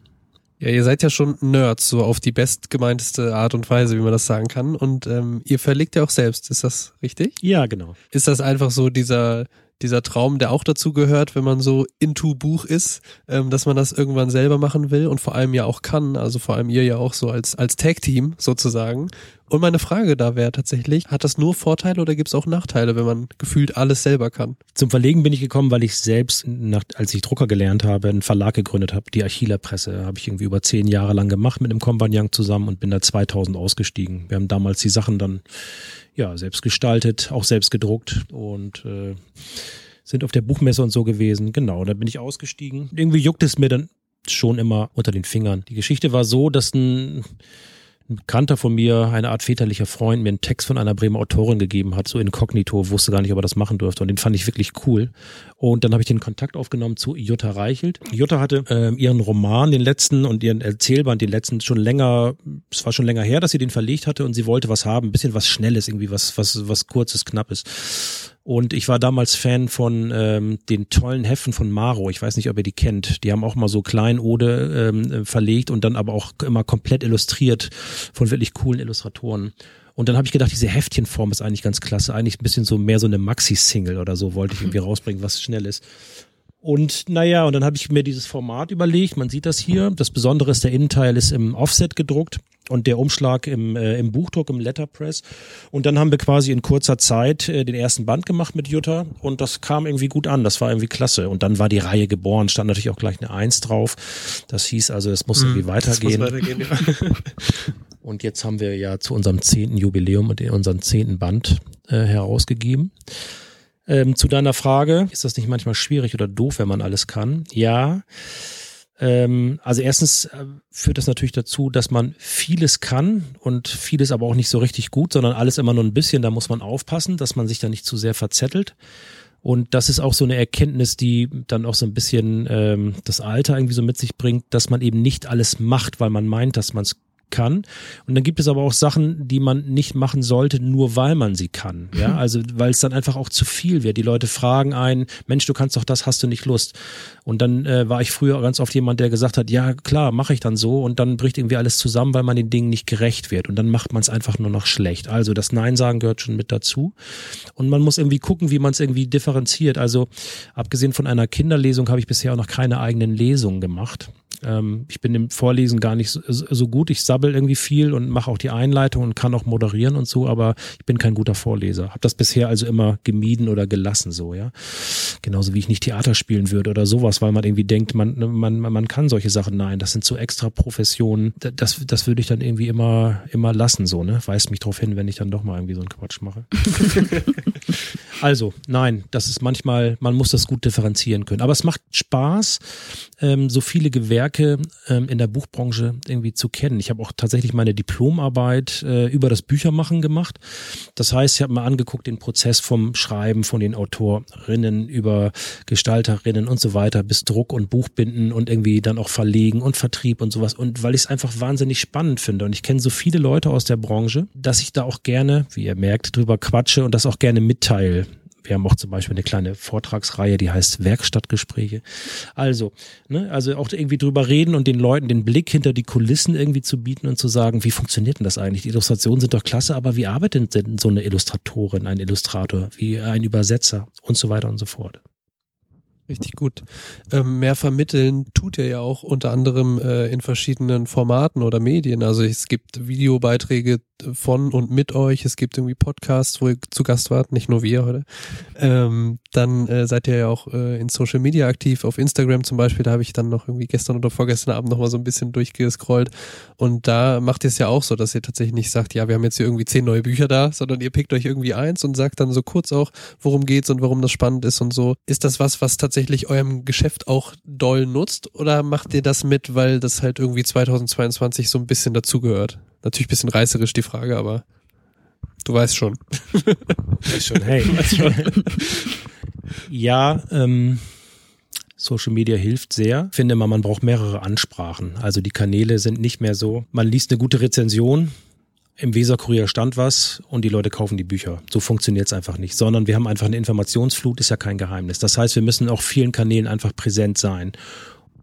Ja, ihr seid ja schon Nerds, so auf die bestgemeinteste Art und Weise, wie man das sagen kann. Und ähm, ihr verlegt ja auch selbst, ist das richtig?
Ja, genau.
Ist das einfach so dieser, dieser Traum, der auch dazu gehört, wenn man so into Buch ist, ähm, dass man das irgendwann selber machen will und vor allem ja auch kann, also vor allem ihr ja auch so als, als Tag-Team sozusagen. Und meine Frage da wäre tatsächlich, hat das nur Vorteile oder gibt es auch Nachteile, wenn man gefühlt alles selber kann?
Zum Verlegen bin ich gekommen, weil ich selbst, nach, als ich Drucker gelernt habe, einen Verlag gegründet habe, die Achilla Presse. Habe ich irgendwie über zehn Jahre lang gemacht mit einem Compagnon zusammen und bin da 2000 ausgestiegen. Wir haben damals die Sachen dann ja selbst gestaltet, auch selbst gedruckt und äh, sind auf der Buchmesse und so gewesen. Genau, da bin ich ausgestiegen. Irgendwie juckt es mir dann schon immer unter den Fingern. Die Geschichte war so, dass ein ein Bekannter von mir, eine Art väterlicher Freund, mir einen Text von einer Bremer Autorin gegeben hat, so inkognito, wusste gar nicht, ob er das machen durfte. Und den fand ich wirklich cool. Und dann habe ich den Kontakt aufgenommen zu Jutta Reichelt. Jutta hatte ähm, ihren Roman, den letzten, und ihren Erzählband, den letzten, schon länger, es war schon länger her, dass sie den verlegt hatte und sie wollte was haben, ein bisschen was Schnelles, irgendwie was, was, was Kurzes, Knappes. Und ich war damals Fan von ähm, den tollen Heften von Maro. Ich weiß nicht, ob ihr die kennt. Die haben auch mal so Kleinode ähm, verlegt und dann aber auch immer komplett illustriert von wirklich coolen Illustratoren. Und dann habe ich gedacht, diese Heftchenform ist eigentlich ganz klasse. Eigentlich ein bisschen so mehr so eine Maxi-Single oder so wollte ich irgendwie rausbringen, was schnell ist. Und naja, und dann habe ich mir dieses Format überlegt. Man sieht das hier. Das Besondere ist, der Innenteil ist im Offset gedruckt und der Umschlag im, äh, im Buchdruck, im Letterpress. Und dann haben wir quasi in kurzer Zeit äh, den ersten Band gemacht mit Jutta und das kam irgendwie gut an. Das war irgendwie klasse. Und dann war die Reihe geboren, stand natürlich auch gleich eine Eins drauf. Das hieß also, es muss irgendwie weitergehen.
Das muss weitergehen ja.
Und jetzt haben wir ja zu unserem zehnten Jubiläum und unseren zehnten Band äh, herausgegeben. Ähm, zu deiner Frage, ist das nicht manchmal schwierig oder doof, wenn man alles kann? Ja. Ähm, also erstens äh, führt das natürlich dazu, dass man vieles kann und vieles aber auch nicht so richtig gut, sondern alles immer nur ein bisschen. Da muss man aufpassen, dass man sich da nicht zu sehr verzettelt. Und das ist auch so eine Erkenntnis, die dann auch so ein bisschen ähm, das Alter irgendwie so mit sich bringt, dass man eben nicht alles macht, weil man meint, dass man es kann. Und dann gibt es aber auch Sachen, die man nicht machen sollte, nur weil man sie kann. Ja, also weil es dann einfach auch zu viel wird. Die Leute fragen einen, Mensch, du kannst doch das, hast du nicht Lust? Und dann äh, war ich früher ganz oft jemand, der gesagt hat, ja klar, mache ich dann so. Und dann bricht irgendwie alles zusammen, weil man den Dingen nicht gerecht wird. Und dann macht man es einfach nur noch schlecht. Also das Nein sagen gehört schon mit dazu. Und man muss irgendwie gucken, wie man es irgendwie differenziert. Also abgesehen von einer Kinderlesung habe ich bisher auch noch keine eigenen Lesungen gemacht. Ähm, ich bin im Vorlesen gar nicht so, so gut. Ich sabbel irgendwie viel und mache auch die Einleitung und kann auch moderieren und so, aber ich bin kein guter Vorleser. Habe das bisher also immer gemieden oder gelassen so, ja. Genauso wie ich nicht Theater spielen würde oder sowas, weil man irgendwie denkt, man, man, man kann solche Sachen. Nein, das sind so extra Professionen. Das, das würde ich dann irgendwie immer, immer lassen, so, ne? Weist mich drauf hin, wenn ich dann doch mal irgendwie so einen Quatsch mache. Also, nein, das ist manchmal, man muss das gut differenzieren können. Aber es macht Spaß, ähm, so viele Gewerke ähm, in der Buchbranche irgendwie zu kennen. Ich habe auch tatsächlich meine Diplomarbeit äh, über das Büchermachen gemacht. Das heißt, ich habe mir angeguckt den Prozess vom Schreiben von den Autorinnen über Gestalterinnen und so weiter bis Druck und Buchbinden und irgendwie dann auch Verlegen und Vertrieb und sowas. Und weil ich es einfach wahnsinnig spannend finde und ich kenne so viele Leute aus der Branche, dass ich da auch gerne, wie ihr merkt, drüber quatsche und das auch gerne mitteile wir haben auch zum Beispiel eine kleine Vortragsreihe, die heißt Werkstattgespräche. Also, ne, also auch irgendwie drüber reden und den Leuten den Blick hinter die Kulissen irgendwie zu bieten und zu sagen, wie funktioniert denn das eigentlich? Die Illustrationen sind doch klasse, aber wie arbeitet denn so eine Illustratorin, ein Illustrator, wie ein Übersetzer und so weiter und so fort?
Richtig gut. Ähm, mehr vermitteln tut ihr ja auch unter anderem äh, in verschiedenen Formaten oder Medien. Also es gibt Videobeiträge von und mit euch, es gibt irgendwie Podcasts, wo ihr zu Gast wart, nicht nur wir heute. Ähm, dann äh, seid ihr ja auch äh, in Social Media aktiv, auf Instagram zum Beispiel, da habe ich dann noch irgendwie gestern oder vorgestern Abend nochmal so ein bisschen durchgescrollt. Und da macht ihr es ja auch so, dass ihr tatsächlich nicht sagt, ja, wir haben jetzt hier irgendwie zehn neue Bücher da, sondern ihr pickt euch irgendwie eins und sagt dann so kurz auch, worum geht's und warum das spannend ist und so. Ist das was, was tatsächlich tatsächlich eurem Geschäft auch doll nutzt oder macht ihr das mit, weil das halt irgendwie 2022 so ein bisschen dazugehört? Natürlich ein bisschen reißerisch die Frage, aber du weißt schon.
Weiß schon, hey. Weiß schon. ja, ähm, Social Media hilft sehr. Ich finde mal, man braucht mehrere Ansprachen. Also die Kanäle sind nicht mehr so, man liest eine gute Rezension, im Weserkurier stand was und die Leute kaufen die Bücher. So funktioniert es einfach nicht, sondern wir haben einfach eine Informationsflut, ist ja kein Geheimnis. Das heißt, wir müssen auf vielen Kanälen einfach präsent sein.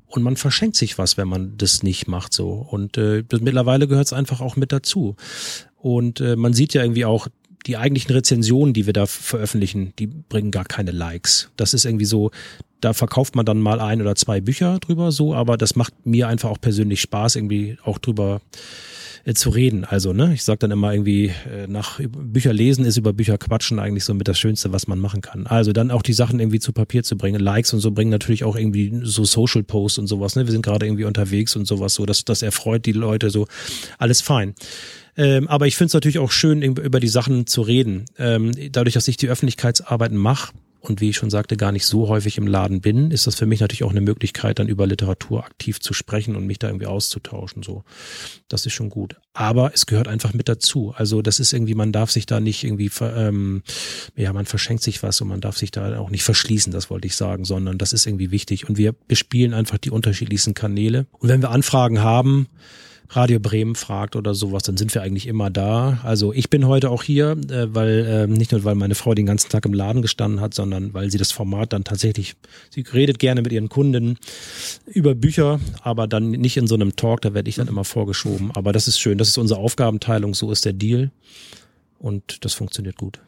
Und man verschenkt sich was, wenn man das nicht macht so. Und äh, das, mittlerweile gehört es einfach auch mit dazu. Und äh, man sieht ja irgendwie auch, die eigentlichen Rezensionen, die wir da veröffentlichen, die bringen gar keine Likes. Das ist irgendwie so, da verkauft man dann mal ein oder zwei Bücher drüber so, aber das macht mir einfach auch persönlich Spaß, irgendwie auch drüber äh, zu reden. Also, ne, ich sage dann immer irgendwie, äh, nach Bücher lesen ist über Bücher quatschen eigentlich so mit das Schönste, was man machen kann. Also dann auch die Sachen irgendwie zu Papier zu bringen. Likes und so bringen natürlich auch irgendwie so Social Posts und sowas. Ne? Wir sind gerade irgendwie unterwegs und sowas so. Das, das erfreut die Leute so. Alles fein. Ähm, aber ich finde es natürlich auch schön, über die Sachen zu reden. Ähm, dadurch, dass ich die Öffentlichkeitsarbeiten mache, und wie ich schon sagte, gar nicht so häufig im Laden bin, ist das für mich natürlich auch eine Möglichkeit, dann über Literatur aktiv zu sprechen und mich da irgendwie auszutauschen. So, das ist schon gut. Aber es gehört einfach mit dazu. Also das ist irgendwie, man darf sich da nicht irgendwie, ähm, ja, man verschenkt sich was und man darf sich da auch nicht verschließen, das wollte ich sagen, sondern das ist irgendwie wichtig. Und wir bespielen einfach die unterschiedlichsten Kanäle. Und wenn wir Anfragen haben, Radio Bremen fragt oder sowas, dann sind wir eigentlich immer da. Also ich bin heute auch hier, äh, weil äh, nicht nur weil meine Frau den ganzen Tag im Laden gestanden hat, sondern weil sie das Format dann tatsächlich, sie redet gerne mit ihren Kunden über Bücher, aber dann nicht in so einem Talk, da werde ich dann immer vorgeschoben. Aber das ist schön, das ist unsere Aufgabenteilung, so ist der Deal und das funktioniert gut.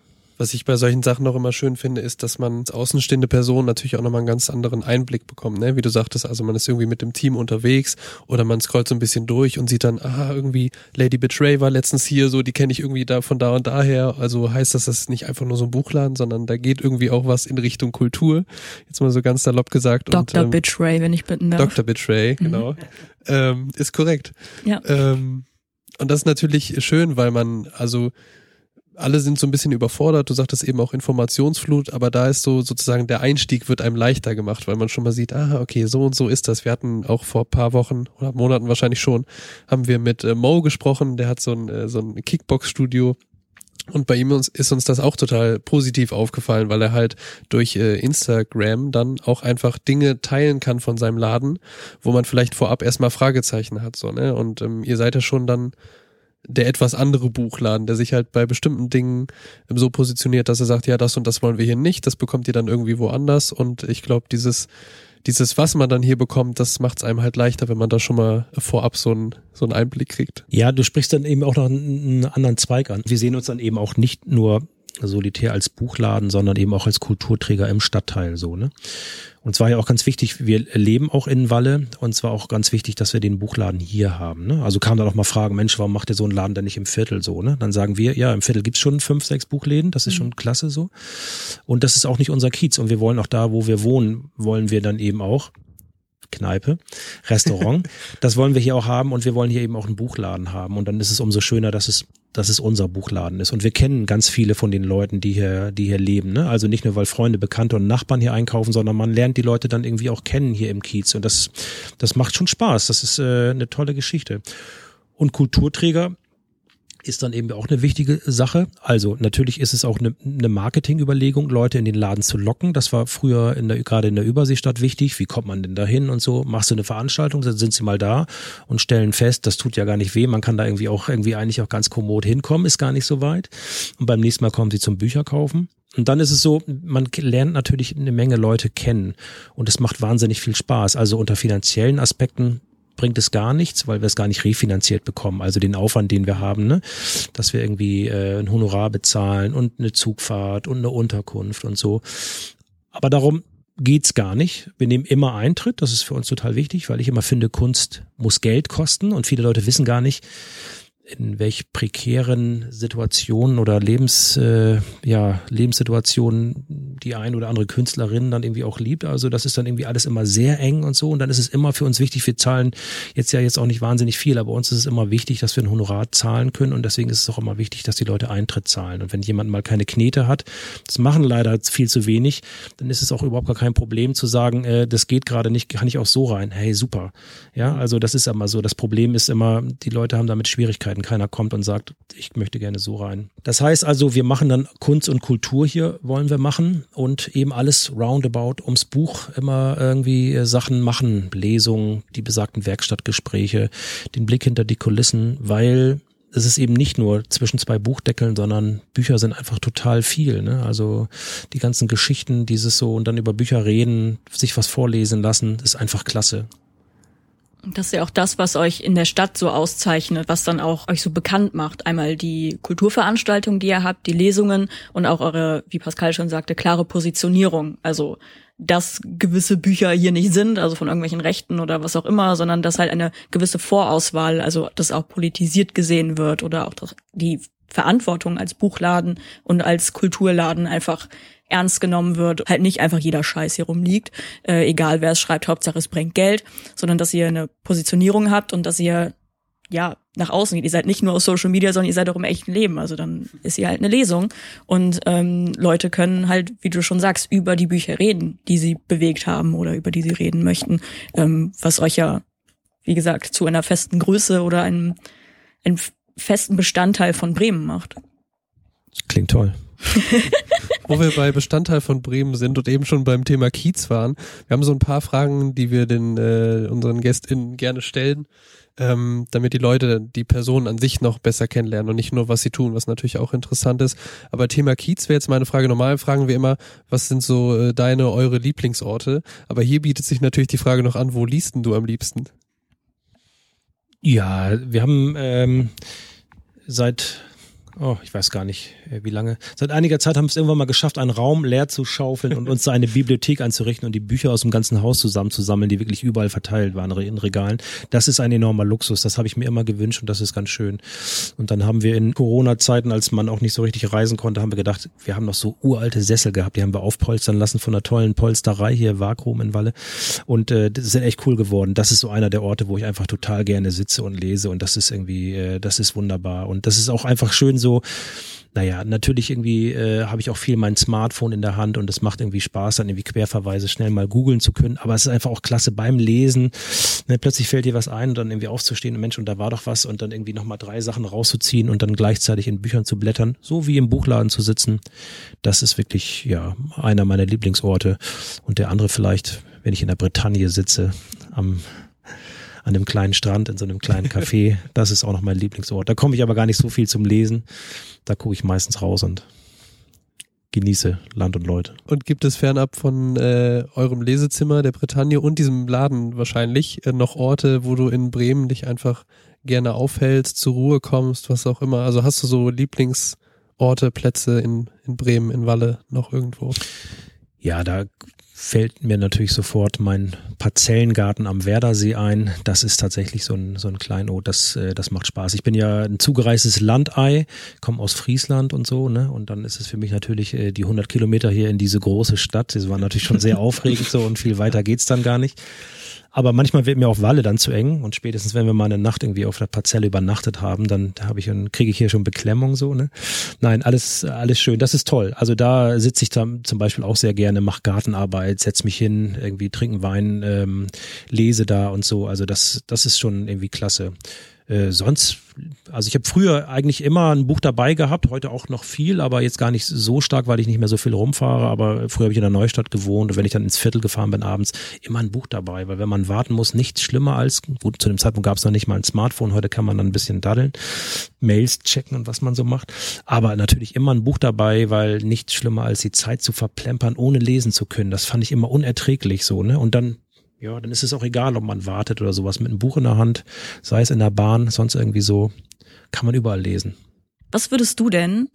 Was ich bei solchen Sachen auch immer schön finde, ist, dass man als außenstehende Person natürlich auch nochmal einen ganz anderen Einblick bekommt, ne? Wie du sagtest, also man ist irgendwie mit dem Team unterwegs oder man scrollt so ein bisschen durch und sieht dann, ah, irgendwie Lady Betray war letztens hier, so, die kenne ich irgendwie da von da und daher. Also heißt das, das ist nicht einfach nur so ein Buchladen, sondern da geht irgendwie auch was in Richtung Kultur. Jetzt mal so ganz salopp gesagt.
Dr. Und, ähm, Betray, wenn ich bitten darf.
Dr. Betray, mhm. genau. Ähm, ist korrekt.
Ja.
Ähm, und das ist natürlich schön, weil man, also alle sind so ein bisschen überfordert. Du sagtest eben auch Informationsflut, aber da ist so sozusagen der Einstieg wird einem leichter gemacht, weil man schon mal sieht, ah, okay, so und so ist das. Wir hatten auch vor paar Wochen oder Monaten wahrscheinlich schon, haben wir mit äh, Mo gesprochen, der hat so ein, äh, so ein Kickbox-Studio. Und bei ihm ist uns das auch total positiv aufgefallen, weil er halt durch äh, Instagram dann auch einfach Dinge teilen kann von seinem Laden, wo man vielleicht vorab erstmal Fragezeichen hat. So, ne? Und ähm, ihr seid ja schon dann der etwas andere Buchladen, der sich halt bei bestimmten Dingen so positioniert, dass er sagt, ja, das und das wollen wir hier nicht, das bekommt ihr dann irgendwie woanders. Und ich glaube, dieses, dieses, was man dann hier bekommt, das macht es einem halt leichter, wenn man da schon mal vorab so einen, so einen Einblick kriegt.
Ja, du sprichst dann eben auch noch einen anderen Zweig an. Wir sehen uns dann eben auch nicht nur solitär als Buchladen, sondern eben auch als Kulturträger im Stadtteil so, ne? Und zwar ja auch ganz wichtig, wir leben auch in Walle und zwar auch ganz wichtig, dass wir den Buchladen hier haben. Ne? Also kam dann auch mal Fragen, Mensch, warum macht ihr so einen Laden denn nicht im Viertel so? Ne? Dann sagen wir, ja, im Viertel gibt's schon fünf, sechs Buchläden, das ist mhm. schon klasse so. Und das ist auch nicht unser Kiez und wir wollen auch da, wo wir wohnen, wollen wir dann eben auch Kneipe, Restaurant. das wollen wir hier auch haben und wir wollen hier eben auch einen Buchladen haben. Und dann ist es umso schöner, dass es, dass es unser Buchladen ist. Und wir kennen ganz viele von den Leuten, die hier, die hier leben. Ne? Also nicht nur, weil Freunde, Bekannte und Nachbarn hier einkaufen, sondern man lernt die Leute dann irgendwie auch kennen hier im Kiez. Und das, das macht schon Spaß. Das ist äh, eine tolle Geschichte. Und Kulturträger, ist dann eben auch eine wichtige Sache. Also natürlich ist es auch eine, eine Marketingüberlegung, Leute in den Laden zu locken. Das war früher in der, gerade in der Überseestadt wichtig. Wie kommt man denn da hin und so? Machst du eine Veranstaltung, dann sind sie mal da und stellen fest, das tut ja gar nicht weh. Man kann da irgendwie auch irgendwie eigentlich auch ganz kommod hinkommen, ist gar nicht so weit. Und beim nächsten Mal kommen sie zum Bücher kaufen. Und dann ist es so, man lernt natürlich eine Menge Leute kennen und es macht wahnsinnig viel Spaß. Also unter finanziellen Aspekten bringt es gar nichts, weil wir es gar nicht refinanziert bekommen. Also den Aufwand, den wir haben, ne? dass wir irgendwie äh, ein Honorar bezahlen und eine Zugfahrt und eine Unterkunft und so. Aber darum geht's gar nicht. Wir nehmen immer Eintritt. Das ist für uns total wichtig, weil ich immer finde, Kunst muss Geld kosten und viele Leute wissen gar nicht, in welch prekären Situationen oder Lebens, äh, ja, Lebenssituationen die ein oder andere Künstlerin dann irgendwie auch liebt. Also das ist dann irgendwie alles immer sehr eng und so. Und dann ist es immer für uns wichtig, wir zahlen jetzt ja jetzt auch nicht wahnsinnig viel, aber uns ist es immer wichtig, dass wir ein Honorar zahlen können. Und deswegen ist es auch immer wichtig, dass die Leute Eintritt zahlen. Und wenn jemand mal keine Knete hat, das machen leider viel zu wenig, dann ist es auch überhaupt gar kein Problem zu sagen, äh, das geht gerade nicht, kann ich auch so rein. Hey, super. Ja, also das ist immer so. Das Problem ist immer, die Leute haben damit Schwierigkeiten wenn keiner kommt und sagt, ich möchte gerne so rein. Das heißt also, wir machen dann Kunst und Kultur hier, wollen wir machen und eben alles roundabout ums Buch immer irgendwie äh, Sachen machen, Lesungen, die besagten Werkstattgespräche, den Blick hinter die Kulissen, weil es ist eben nicht nur zwischen zwei Buchdeckeln, sondern Bücher sind einfach total viel. Ne? Also die ganzen Geschichten, dieses so und dann über Bücher reden, sich was vorlesen lassen, ist einfach klasse.
Das ist ja auch das, was euch in der Stadt so auszeichnet, was dann auch euch so bekannt macht. Einmal die Kulturveranstaltungen, die ihr habt, die Lesungen und auch eure, wie Pascal schon sagte, klare Positionierung. Also, dass gewisse Bücher hier nicht sind, also von irgendwelchen Rechten oder was auch immer, sondern dass halt eine gewisse Vorauswahl, also das auch politisiert gesehen wird oder auch die Verantwortung als Buchladen und als Kulturladen einfach ernst genommen wird, halt nicht einfach jeder Scheiß hier rumliegt, äh, egal wer es schreibt, Hauptsache es bringt Geld, sondern dass ihr eine Positionierung habt und dass ihr ja nach außen geht. Ihr seid nicht nur auf Social Media, sondern ihr seid auch im echten Leben. Also dann ist hier halt eine Lesung und ähm, Leute können halt, wie du schon sagst, über die Bücher reden, die sie bewegt haben oder über die sie reden möchten, ähm, was euch ja, wie gesagt, zu einer festen Größe oder einem, einem festen Bestandteil von Bremen macht.
Klingt toll.
Wo wir bei Bestandteil von Bremen sind und eben schon beim Thema Kiez waren, wir haben so ein paar Fragen, die wir den äh, unseren GästInnen gerne stellen, ähm, damit die Leute die Person an sich noch besser kennenlernen und nicht nur, was sie tun, was natürlich auch interessant ist. Aber Thema Kiez wäre jetzt meine Frage. Normal fragen wir immer, was sind so äh, deine, eure Lieblingsorte? Aber hier bietet sich natürlich die Frage noch an, wo liest denn du am liebsten?
Ja, wir haben ähm, seit oh, ich weiß gar nicht, äh, wie lange. Seit einiger Zeit haben wir es irgendwann mal geschafft, einen Raum leer zu schaufeln und uns eine Bibliothek einzurichten und die Bücher aus dem ganzen Haus zusammenzusammeln, die wirklich überall verteilt waren in Regalen. Das ist ein enormer Luxus. Das habe ich mir immer gewünscht und das ist ganz schön. Und dann haben wir in Corona-Zeiten, als man auch nicht so richtig reisen konnte, haben wir gedacht, wir haben noch so uralte Sessel gehabt, die haben wir aufpolstern lassen von einer tollen Polsterei hier, Vakuum in Walle. Und äh, das sind echt cool geworden. Das ist so einer der Orte, wo ich einfach total gerne sitze und lese und das ist irgendwie, äh, das ist wunderbar. Und das ist auch einfach schön so, naja, natürlich irgendwie äh, habe ich auch viel mein Smartphone in der Hand und es macht irgendwie Spaß, dann irgendwie Querverweise schnell mal googeln zu können. Aber es ist einfach auch klasse beim Lesen. Ne, plötzlich fällt dir was ein und dann irgendwie aufzustehen und Mensch, und da war doch was und dann irgendwie nochmal drei Sachen rauszuziehen und dann gleichzeitig in Büchern zu blättern, so wie im Buchladen zu sitzen. Das ist wirklich, ja, einer meiner Lieblingsorte. Und der andere vielleicht, wenn ich in der Bretagne sitze, am an einem kleinen Strand in so einem kleinen Café. Das ist auch noch mein Lieblingsort. Da komme ich aber gar nicht so viel zum Lesen. Da gucke ich meistens raus und genieße Land und Leute.
Und gibt es fernab von äh, eurem Lesezimmer der Bretagne und diesem Laden wahrscheinlich äh, noch Orte, wo du in Bremen dich einfach gerne aufhältst, zur Ruhe kommst, was auch immer? Also hast du so Lieblingsorte, Plätze in, in Bremen, in Walle noch irgendwo?
Ja, da fällt mir natürlich sofort mein Parzellengarten am Werdersee ein. Das ist tatsächlich so ein, so ein Kleinod, das, äh, das macht Spaß. Ich bin ja ein zugereistes Landei, komme aus Friesland und so, ne? Und dann ist es für mich natürlich äh, die 100 Kilometer hier in diese große Stadt. Das war natürlich schon sehr aufregend so und viel weiter geht's dann gar nicht. Aber manchmal wird mir auch Walle dann zu eng und spätestens, wenn wir mal eine Nacht irgendwie auf der Parzelle übernachtet haben, dann habe ich und kriege ich hier schon Beklemmung so, ne? Nein, alles, alles schön. Das ist toll. Also da sitze ich dann zum Beispiel auch sehr gerne, mache Gartenarbeit, setz mich hin, irgendwie trinken Wein, ähm, lese da und so. Also das, das ist schon irgendwie klasse. Äh, sonst, also ich habe früher eigentlich immer ein Buch dabei gehabt, heute auch noch viel, aber jetzt gar nicht so stark, weil ich nicht mehr so viel rumfahre. Aber früher habe ich in der Neustadt gewohnt und wenn ich dann ins Viertel gefahren bin abends, immer ein Buch dabei, weil wenn man warten muss, nichts schlimmer als, gut, zu dem Zeitpunkt gab es noch nicht mal ein Smartphone, heute kann man dann ein bisschen daddeln, Mails checken und was man so macht. Aber natürlich immer ein Buch dabei, weil nichts schlimmer als die Zeit zu verplempern, ohne lesen zu können. Das fand ich immer unerträglich so, ne? Und dann ja, dann ist es auch egal, ob man wartet oder sowas mit einem Buch in der Hand, sei es in der Bahn, sonst irgendwie so, kann man überall lesen.
Was würdest du denn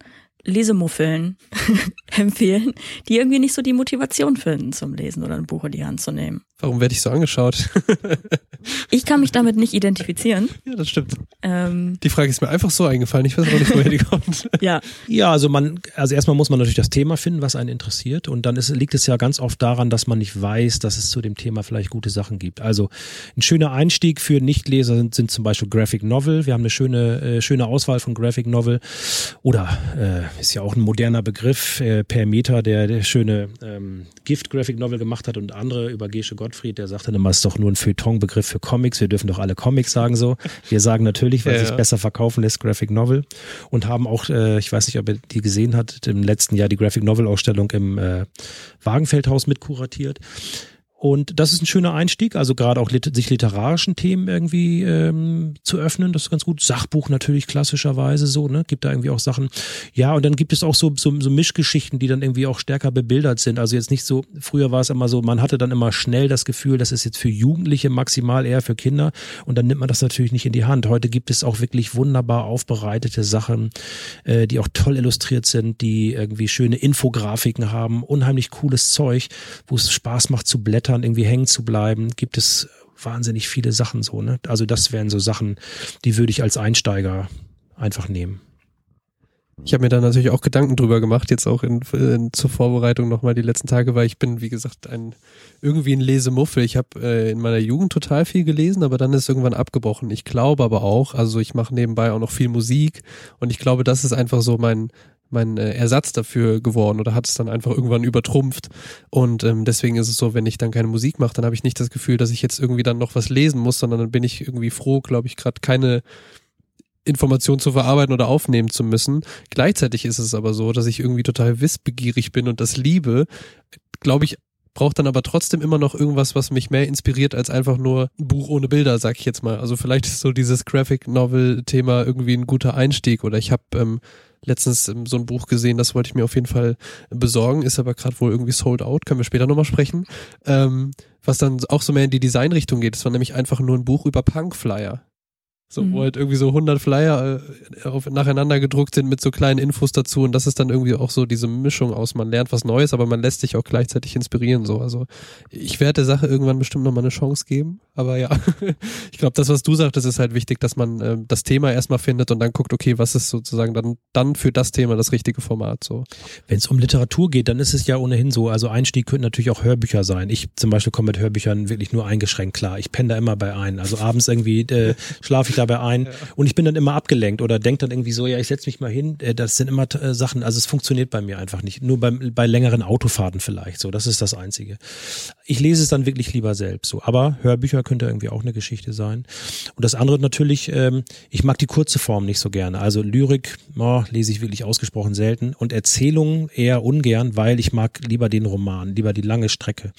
Lesemuffeln empfehlen, die irgendwie nicht so die Motivation finden zum Lesen oder ein Buch in die Hand zu nehmen.
Warum werde ich so angeschaut?
ich kann mich damit nicht identifizieren.
Ja, das stimmt.
Ähm,
die Frage ist mir einfach so eingefallen. Ich weiß auch nicht, woher die kommt.
ja.
Ja, also man, also erstmal muss man natürlich das Thema finden, was einen interessiert. Und dann ist, liegt es ja ganz oft daran, dass man nicht weiß, dass es zu dem Thema vielleicht gute Sachen gibt. Also ein schöner Einstieg für Nichtleser sind, sind zum Beispiel Graphic Novel. Wir haben eine schöne, äh, schöne Auswahl von Graphic Novel. Oder äh, ist ja auch ein moderner Begriff, äh, Per Meter, der, der schöne ähm, Gift-Graphic Novel gemacht hat und andere über Gesche Gottfried, der sagte immer, es ist doch nur ein Feuilleton-Begriff für Comics, wir dürfen doch alle Comics sagen so. Wir sagen natürlich, weil ja, sich ja. besser verkaufen lässt, Graphic Novel. Und haben auch, äh, ich weiß nicht, ob ihr die gesehen habt, im letzten Jahr die Graphic Novel-Ausstellung im äh, Wagenfeldhaus mit kuratiert. Und das ist ein schöner Einstieg, also gerade auch lit sich literarischen Themen irgendwie ähm, zu öffnen, das ist ganz gut. Sachbuch natürlich klassischerweise so, ne? Gibt da irgendwie auch Sachen. Ja, und dann gibt es auch so, so, so Mischgeschichten, die dann irgendwie auch stärker bebildert sind. Also jetzt nicht so, früher war es immer so, man hatte dann immer schnell das Gefühl, das ist jetzt für Jugendliche maximal eher für Kinder und dann nimmt man das natürlich nicht in die Hand. Heute gibt es auch wirklich wunderbar aufbereitete Sachen, äh, die auch toll illustriert sind, die irgendwie schöne Infografiken haben, unheimlich cooles Zeug, wo es Spaß macht zu blättern Blättern irgendwie hängen zu bleiben, gibt es wahnsinnig viele Sachen so, ne? Also das wären so Sachen, die würde ich als Einsteiger einfach nehmen.
Ich habe mir da natürlich auch Gedanken drüber gemacht, jetzt auch in, in zur Vorbereitung nochmal die letzten Tage, weil ich bin, wie gesagt, ein irgendwie ein Lesemuffel. Ich habe äh, in meiner Jugend total viel gelesen, aber dann ist irgendwann abgebrochen. Ich glaube aber auch, also ich mache nebenbei auch noch viel Musik und ich glaube, das ist einfach so mein mein äh, Ersatz dafür geworden oder hat es dann einfach irgendwann übertrumpft. Und ähm, deswegen ist es so, wenn ich dann keine Musik mache, dann habe ich nicht das Gefühl, dass ich jetzt irgendwie dann noch was lesen muss, sondern dann bin ich irgendwie froh, glaube ich, gerade keine Information zu verarbeiten oder aufnehmen zu müssen. Gleichzeitig ist es aber so, dass ich irgendwie total wissbegierig bin und das liebe. Glaube ich, braucht dann aber trotzdem immer noch irgendwas, was mich mehr inspiriert als einfach nur ein Buch ohne Bilder, sag ich jetzt mal. Also vielleicht ist so dieses Graphic Novel Thema irgendwie ein guter Einstieg oder ich habe ähm, letztens so ein Buch gesehen, das wollte ich mir auf jeden Fall besorgen, ist aber gerade wohl irgendwie sold out, können wir später nochmal sprechen. Ähm, was dann auch so mehr in die Designrichtung geht. Das war nämlich einfach nur ein Buch über Punkflyer. So, mhm. wo halt irgendwie so 100 Flyer äh, auf, nacheinander gedruckt sind mit so kleinen Infos dazu und das ist dann irgendwie auch so diese Mischung aus, man lernt was Neues, aber man lässt sich auch gleichzeitig inspirieren, so. Also, ich werde der Sache irgendwann bestimmt nochmal eine Chance geben, aber ja, ich glaube, das, was du sagtest, ist halt wichtig, dass man äh, das Thema erstmal findet und dann guckt, okay, was ist sozusagen dann, dann für das Thema das richtige Format, so.
Wenn es um Literatur geht, dann ist es ja ohnehin so, also Einstieg könnten natürlich auch Hörbücher sein. Ich zum Beispiel komme mit Hörbüchern wirklich nur eingeschränkt klar. Ich penne da immer bei ein. Also abends irgendwie äh, schlafe ich dabei ein. Ja. Und ich bin dann immer abgelenkt oder denke dann irgendwie so, ja, ich setze mich mal hin. Äh, das sind immer äh, Sachen, also es funktioniert bei mir einfach nicht. Nur beim, bei längeren Autofahrten vielleicht. So, das ist das Einzige. Ich lese es dann wirklich lieber selbst. So, aber Hörbücher könnte irgendwie auch eine Geschichte sein. Und das andere natürlich, ähm, ich mag die kurze Form nicht so gerne. Also Lyrik oh, lese ich wirklich ausgesprochen selten und Erzählungen eher ungern, weil ich mag lieber den Roman, lieber die lange Strecke.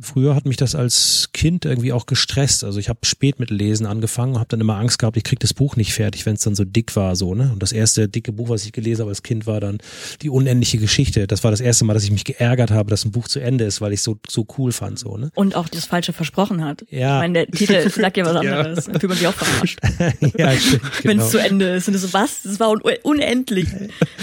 Früher hat mich das als Kind irgendwie auch gestresst. Also ich habe spät mit Lesen angefangen, habe dann immer Angst gehabt, ich krieg das Buch nicht fertig, wenn es dann so dick war, so, ne? Und das erste dicke Buch, was ich gelesen habe als Kind, war dann die unendliche Geschichte. Das war das erste Mal, dass ich mich geärgert habe, dass ein Buch zu Ende ist, weil ich so so cool fand, so, ne?
Und auch das Falsche versprochen hat.
Ja.
Ich meine, der Titel sagt ja was anderes. ja. Dann fühlt man sich auch verarscht. ja, stimmt, genau. Wenn es zu Ende ist. Und so, was? Das war un unendlich.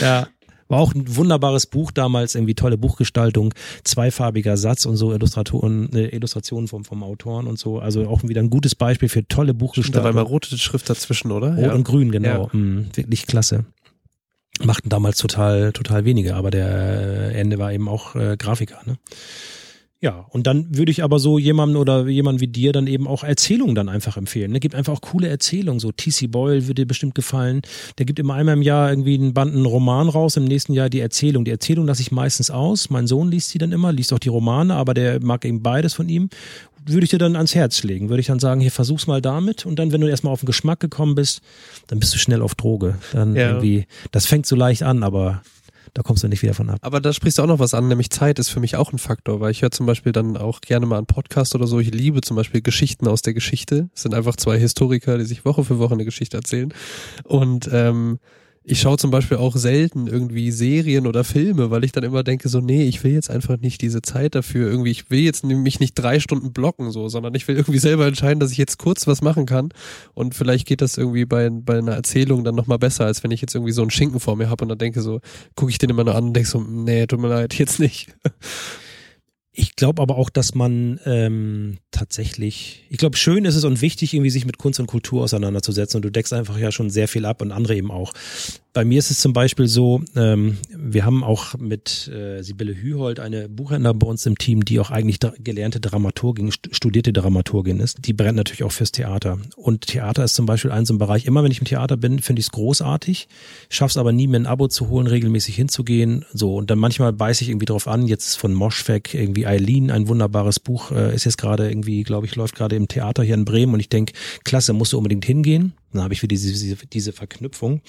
Ja. War auch ein wunderbares Buch damals, irgendwie tolle Buchgestaltung, zweifarbiger Satz und so Illustratoren, äh, Illustrationen vom, vom Autoren und so. Also auch wieder ein gutes Beispiel für tolle Buchgestaltung. Da
war immer rote Schrift dazwischen, oder?
Rot ja. und grün, genau. Ja. Mhm, wirklich klasse. Machten damals total, total wenige, aber der Ende war eben auch äh, Grafiker, ne? Ja, und dann würde ich aber so jemandem oder jemand wie dir dann eben auch Erzählungen dann einfach empfehlen. Ne? Gibt einfach auch coole Erzählungen. So TC Boyle würde dir bestimmt gefallen. Der gibt immer einmal im Jahr irgendwie einen Banden Roman raus, im nächsten Jahr die Erzählung. Die Erzählung lasse ich meistens aus. Mein Sohn liest sie dann immer, liest auch die Romane, aber der mag eben beides von ihm. Würde ich dir dann ans Herz legen. Würde ich dann sagen, hier versuch's mal damit. Und dann, wenn du erstmal auf den Geschmack gekommen bist, dann bist du schnell auf Droge. Dann
Ja.
irgendwie, das fängt so leicht an, aber da kommst du nicht wieder von ab.
Aber da sprichst du auch noch was an, nämlich Zeit ist für mich auch ein Faktor, weil ich höre zum Beispiel dann auch gerne mal einen Podcast oder so. Ich liebe zum Beispiel Geschichten aus der Geschichte. Es sind einfach zwei Historiker, die sich Woche für Woche eine Geschichte erzählen. Und ähm, ich schaue zum Beispiel auch selten irgendwie Serien oder Filme, weil ich dann immer denke, so, nee, ich will jetzt einfach nicht diese Zeit dafür. Irgendwie, ich will jetzt mich nicht drei Stunden blocken, so, sondern ich will irgendwie selber entscheiden, dass ich jetzt kurz was machen kann. Und vielleicht geht das irgendwie bei, bei einer Erzählung dann nochmal besser, als wenn ich jetzt irgendwie so einen Schinken vor mir habe und dann denke so, gucke ich den immer nur an und denke so, nee, tut mir leid, jetzt nicht.
Ich glaube aber auch, dass man ähm, tatsächlich, ich glaube, schön ist es und wichtig, irgendwie sich mit Kunst und Kultur auseinanderzusetzen und du deckst einfach ja schon sehr viel ab und andere eben auch. Bei mir ist es zum Beispiel so, ähm, wir haben auch mit äh, Sibylle Hühold eine Buchhändler bei uns im Team, die auch eigentlich dra gelernte Dramaturgin, st studierte Dramaturgin ist. Die brennt natürlich auch fürs Theater. Und Theater ist zum Beispiel ein so ein Bereich, immer wenn ich im Theater bin, finde ich es großartig, schaff's aber nie, mir ein Abo zu holen, regelmäßig hinzugehen. So, und dann manchmal beiße ich irgendwie drauf an, jetzt von Moschfeck irgendwie Eileen, ein wunderbares Buch, äh, ist jetzt gerade irgendwie, glaube ich, läuft gerade im Theater hier in Bremen und ich denk, klasse, musst du unbedingt hingehen. Dann habe ich wieder diese, diese, diese Verknüpfung.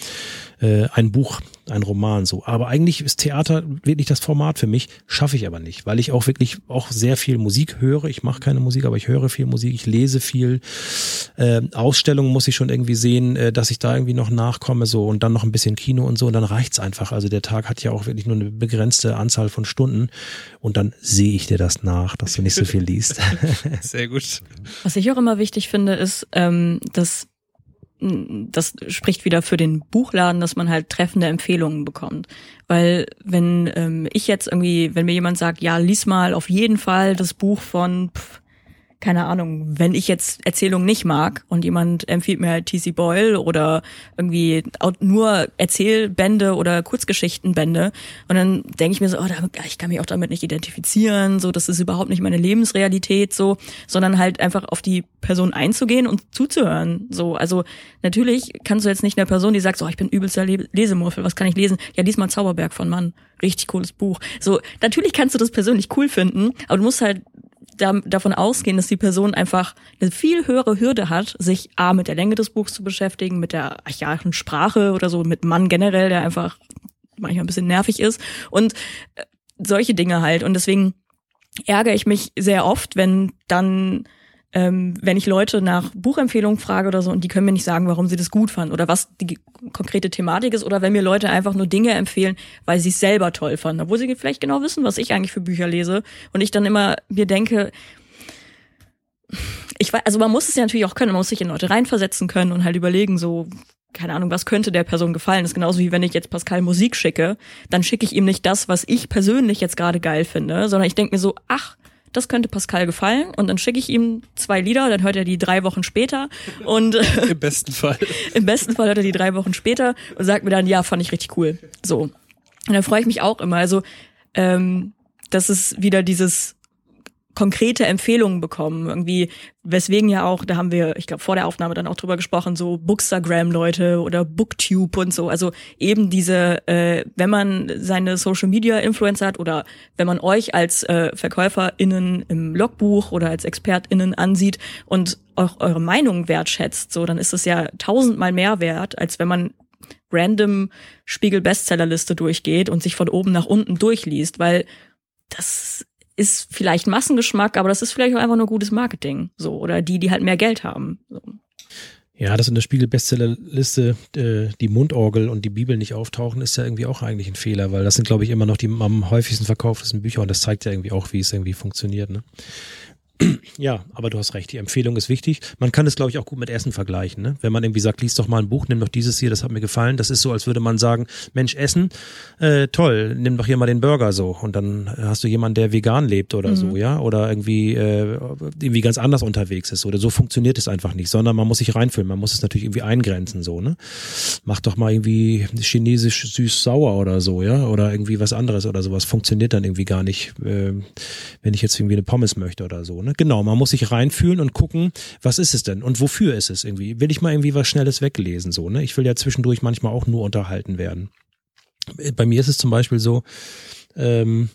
Äh, ein Buch, ein Roman so. Aber eigentlich ist Theater wirklich das Format für mich, schaffe ich aber nicht, weil ich auch wirklich auch sehr viel Musik höre. Ich mache keine Musik, aber ich höre viel Musik, ich lese viel. Äh, Ausstellungen muss ich schon irgendwie sehen, äh, dass ich da irgendwie noch nachkomme so und dann noch ein bisschen Kino und so und dann reicht's einfach. Also der Tag hat ja auch wirklich nur eine begrenzte Anzahl von Stunden und dann sehe ich dir das nach, dass du nicht so viel liest.
Sehr gut.
Was ich auch immer wichtig finde, ist, ähm, dass das spricht wieder für den Buchladen, dass man halt treffende Empfehlungen bekommt. Weil wenn ähm, ich jetzt irgendwie, wenn mir jemand sagt, ja, lies mal auf jeden Fall das Buch von, pff, keine Ahnung, wenn ich jetzt Erzählungen nicht mag und jemand empfiehlt mir halt T.C. Boyle oder irgendwie nur Erzählbände oder Kurzgeschichtenbände und dann denke ich mir so, oh, ich kann mich auch damit nicht identifizieren, so, das ist überhaupt nicht meine Lebensrealität, so, sondern halt einfach auf die Person einzugehen und zuzuhören, so, also natürlich kannst du jetzt nicht einer Person, die sagt, so, ich bin übelster Le Lesemuffel, was kann ich lesen? Ja, diesmal Zauberberg von Mann, richtig cooles Buch. So, natürlich kannst du das persönlich cool finden, aber du musst halt davon ausgehen, dass die Person einfach eine viel höhere Hürde hat, sich A mit der Länge des Buchs zu beschäftigen, mit der archaischen Sprache oder so, mit Mann generell, der einfach manchmal ein bisschen nervig ist und äh, solche Dinge halt. Und deswegen ärgere ich mich sehr oft, wenn dann ähm, wenn ich Leute nach Buchempfehlungen frage oder so und die können mir nicht sagen, warum sie das gut fanden oder was die konkrete Thematik ist oder wenn mir Leute einfach nur Dinge empfehlen, weil sie es selber toll fanden, obwohl sie vielleicht genau wissen, was ich eigentlich für Bücher lese und ich dann immer mir denke, ich weiß, also man muss es ja natürlich auch können, man muss sich in Leute reinversetzen können und halt überlegen, so, keine Ahnung, was könnte der Person gefallen. Das ist genauso wie wenn ich jetzt Pascal Musik schicke, dann schicke ich ihm nicht das, was ich persönlich jetzt gerade geil finde, sondern ich denke mir so, ach, das könnte Pascal gefallen und dann schicke ich ihm zwei Lieder, dann hört er die drei Wochen später und äh,
Im besten Fall.
im besten Fall hört er die drei Wochen später und sagt mir dann, ja, fand ich richtig cool. So. Und dann freue ich mich auch immer. Also, ähm, das ist wieder dieses konkrete Empfehlungen bekommen. Irgendwie, weswegen ja auch, da haben wir, ich glaube, vor der Aufnahme dann auch drüber gesprochen, so Bookstagram-Leute oder Booktube und so. Also eben diese, äh, wenn man seine Social-Media-Influencer hat oder wenn man euch als äh, VerkäuferInnen im Logbuch oder als ExpertInnen ansieht und auch eure Meinung wertschätzt, so, dann ist es ja tausendmal mehr wert, als wenn man random Spiegel-Bestsellerliste durchgeht und sich von oben nach unten durchliest, weil das ist vielleicht Massengeschmack, aber das ist vielleicht auch einfach nur gutes Marketing, so oder die, die halt mehr Geld haben. So.
Ja, dass in der Spiegel-Bestsellerliste äh, die Mundorgel und die Bibel nicht auftauchen, ist ja irgendwie auch eigentlich ein Fehler, weil das sind, glaube ich, immer noch die am häufigsten verkauftesten Bücher und das zeigt ja irgendwie auch, wie es irgendwie funktioniert. Ne? Ja, aber du hast recht, die Empfehlung ist wichtig. Man kann es, glaube ich, auch gut mit Essen vergleichen. Ne? Wenn man irgendwie sagt, lies doch mal ein Buch, nimm doch dieses hier, das hat mir gefallen. Das ist so, als würde man sagen, Mensch, Essen, äh, toll, nimm doch hier mal den Burger so. Und dann hast du jemanden, der vegan lebt oder mhm. so, ja, oder irgendwie, äh, irgendwie ganz anders unterwegs ist. Oder so funktioniert es einfach nicht, sondern man muss sich reinfühlen, man muss es natürlich irgendwie eingrenzen, so, ne? Mach doch mal irgendwie chinesisch süß-sauer oder so, ja, oder irgendwie was anderes oder sowas. Funktioniert dann irgendwie gar nicht, äh, wenn ich jetzt irgendwie eine Pommes möchte oder so, ne? Genau, man muss sich reinfühlen und gucken, was ist es denn und wofür ist es irgendwie? Will ich mal irgendwie was Schnelles weglesen, so, ne? Ich will ja zwischendurch manchmal auch nur unterhalten werden. Bei mir ist es zum Beispiel so, ähm,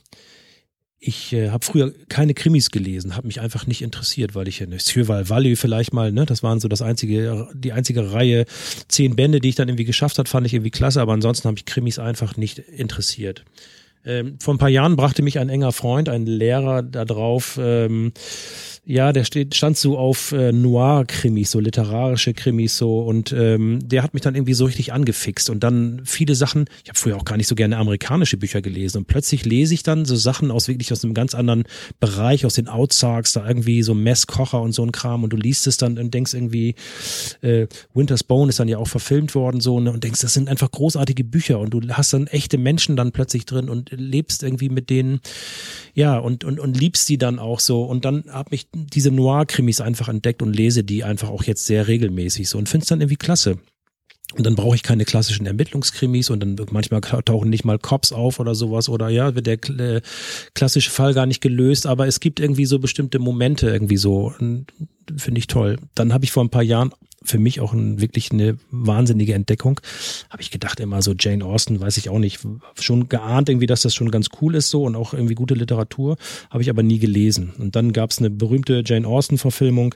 ich äh, habe früher keine Krimis gelesen, habe mich einfach nicht interessiert, weil ich ne, Sjöval Valley vielleicht mal, ne, das waren so das einzige, die einzige Reihe zehn Bände, die ich dann irgendwie geschafft hat, fand ich irgendwie klasse, aber ansonsten habe ich Krimis einfach nicht interessiert. Ähm, vor ein paar Jahren brachte mich ein enger Freund, ein Lehrer da drauf, ähm, ja, der steht, stand so auf äh, Noir-Krimis, so literarische Krimis so. Und ähm, der hat mich dann irgendwie so richtig angefixt. Und dann viele Sachen, ich habe früher auch gar nicht so gerne amerikanische Bücher gelesen. Und plötzlich lese ich dann so Sachen aus wirklich aus einem ganz anderen Bereich, aus den Outsarks, da irgendwie so Messkocher und so ein Kram. Und du liest es dann und denkst irgendwie, äh, Winter's Bone ist dann ja auch verfilmt worden so ne, und denkst, das sind einfach großartige Bücher. Und du hast dann echte Menschen dann plötzlich drin und lebst irgendwie mit denen, ja und und und liebst die dann auch so. Und dann hab mich diese Noir-Krimis einfach entdeckt und lese die einfach auch jetzt sehr regelmäßig so und finde es dann irgendwie klasse. Und dann brauche ich keine klassischen Ermittlungskrimis und dann manchmal tauchen nicht mal Cops auf oder sowas oder ja, wird der äh, klassische Fall gar nicht gelöst, aber es gibt irgendwie so bestimmte Momente irgendwie so, finde ich toll. Dann habe ich vor ein paar Jahren für mich auch ein, wirklich eine wahnsinnige Entdeckung. Habe ich gedacht immer so Jane Austen, weiß ich auch nicht, schon geahnt irgendwie, dass das schon ganz cool ist so und auch irgendwie gute Literatur, habe ich aber nie gelesen. Und dann gab es eine berühmte Jane Austen Verfilmung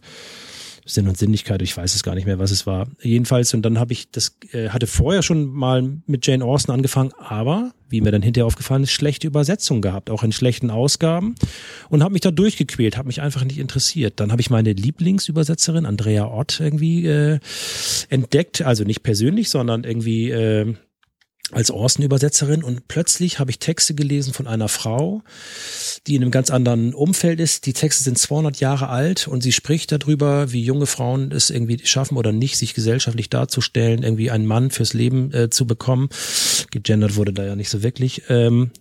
Sinn und Sinnlichkeit, ich weiß es gar nicht mehr, was es war. Jedenfalls, und dann habe ich das, äh, hatte vorher schon mal mit Jane Austen angefangen, aber, wie mir dann hinterher aufgefallen ist, schlechte Übersetzungen gehabt, auch in schlechten Ausgaben und habe mich da durchgequält, habe mich einfach nicht interessiert. Dann habe ich meine Lieblingsübersetzerin, Andrea Ott, irgendwie äh, entdeckt, also nicht persönlich, sondern irgendwie äh, als Orsten-Übersetzerin und plötzlich habe ich Texte gelesen von einer Frau, die in einem ganz anderen Umfeld ist. Die Texte sind 200 Jahre alt und sie spricht darüber, wie junge Frauen es irgendwie schaffen oder nicht, sich gesellschaftlich darzustellen, irgendwie einen Mann fürs Leben äh, zu bekommen. Gegendert wurde da ja nicht so wirklich. Ähm,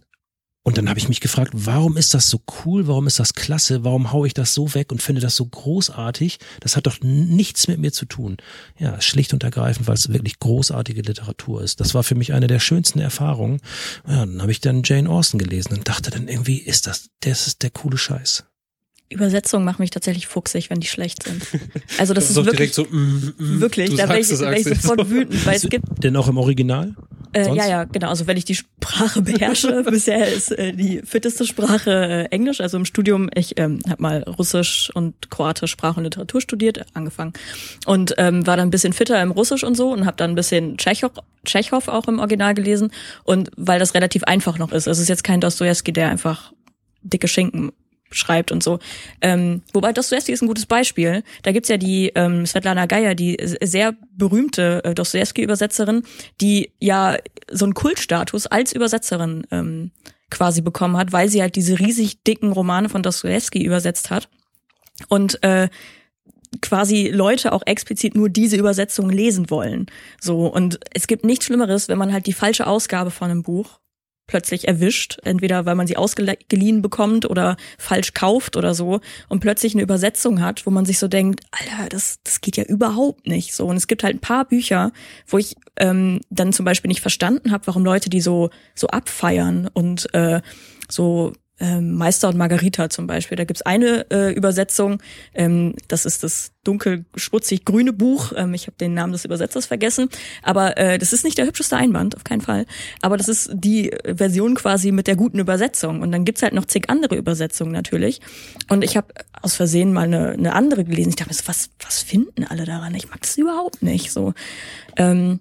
und dann habe ich mich gefragt, warum ist das so cool, warum ist das klasse, warum haue ich das so weg und finde das so großartig? Das hat doch nichts mit mir zu tun. Ja, schlicht und ergreifend, weil es wirklich großartige Literatur ist. Das war für mich eine der schönsten Erfahrungen. Ja, dann habe ich dann Jane Austen gelesen und dachte dann irgendwie, ist das, das ist der coole Scheiß.
Übersetzungen machen mich tatsächlich fuchsig, wenn die schlecht sind. Also das, das ist, ist wirklich so, mm, mm, wirklich, da wäre ich, wär ich sofort wütend, weil es gibt.
Denn auch im Original?
Äh, ja, ja, genau. Also wenn ich die Sprache beherrsche, bisher ist äh, die fitteste Sprache äh, Englisch. Also im Studium, ich ähm, habe mal Russisch und Kroatisch Sprach und Literatur studiert, angefangen und ähm, war dann ein bisschen fitter im Russisch und so und habe dann ein bisschen Tschechow, Tschechow auch im Original gelesen und weil das relativ einfach noch ist. Es ist jetzt kein Dostoevsky, der einfach dicke Schinken schreibt und so. Ähm, wobei Dostoevsky ist ein gutes Beispiel. Da gibt's ja die ähm, Svetlana Geier, die sehr berühmte äh, Dostoevsky-Übersetzerin, die ja so einen Kultstatus als Übersetzerin ähm, quasi bekommen hat, weil sie halt diese riesig dicken Romane von Dostoevsky übersetzt hat. Und äh, quasi Leute auch explizit nur diese Übersetzung lesen wollen. So und es gibt nichts Schlimmeres, wenn man halt die falsche Ausgabe von einem Buch plötzlich erwischt, entweder weil man sie ausgeliehen bekommt oder falsch kauft oder so und plötzlich eine Übersetzung hat, wo man sich so denkt, Alter, das, das geht ja überhaupt nicht so. Und es gibt halt ein paar Bücher, wo ich ähm, dann zum Beispiel nicht verstanden habe, warum Leute die so so abfeiern und äh, so ähm, Meister und Margarita zum Beispiel. Da gibt's eine äh, Übersetzung, ähm, das ist das dunkel schmutzig grüne Buch. Ähm, ich habe den Namen des Übersetzers vergessen, aber äh, das ist nicht der hübscheste Einband, auf keinen Fall. Aber das ist die Version quasi mit der guten Übersetzung. Und dann gibt's halt noch zig andere Übersetzungen natürlich. Und ich habe aus Versehen mal eine, eine andere gelesen. Ich dachte, was, was finden alle daran? Ich mag das überhaupt nicht. So. Ähm,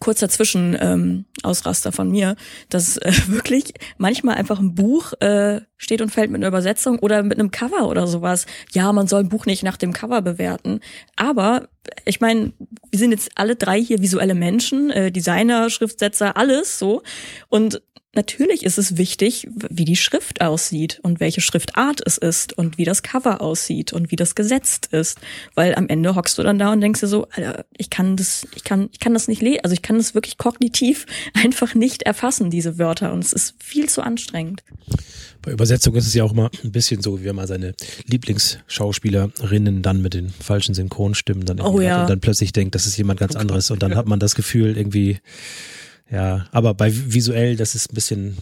kurzer Zwischen ähm, Ausraster von mir, dass äh, wirklich manchmal einfach ein Buch äh, steht und fällt mit einer Übersetzung oder mit einem Cover oder sowas. Ja, man soll ein Buch nicht nach dem Cover bewerten, aber ich meine, wir sind jetzt alle drei hier visuelle Menschen, äh, Designer, Schriftsetzer, alles so und natürlich ist es wichtig, wie die Schrift aussieht und welche Schriftart es ist und wie das Cover aussieht und wie das gesetzt ist, weil am Ende hockst du dann da und denkst dir so, Alter, ich kann das, ich kann, ich kann das nicht lesen, also ich kann das wirklich kognitiv einfach nicht erfassen, diese Wörter und es ist viel zu anstrengend.
Bei Übersetzung ist es ja auch immer ein bisschen so, wie wenn man seine Lieblingsschauspielerinnen dann mit den falschen Synchronstimmen dann,
oh, ja.
und dann plötzlich denkt, das ist jemand ganz anderes und dann hat man das Gefühl irgendwie, ja, aber bei visuell, das ist ein bisschen,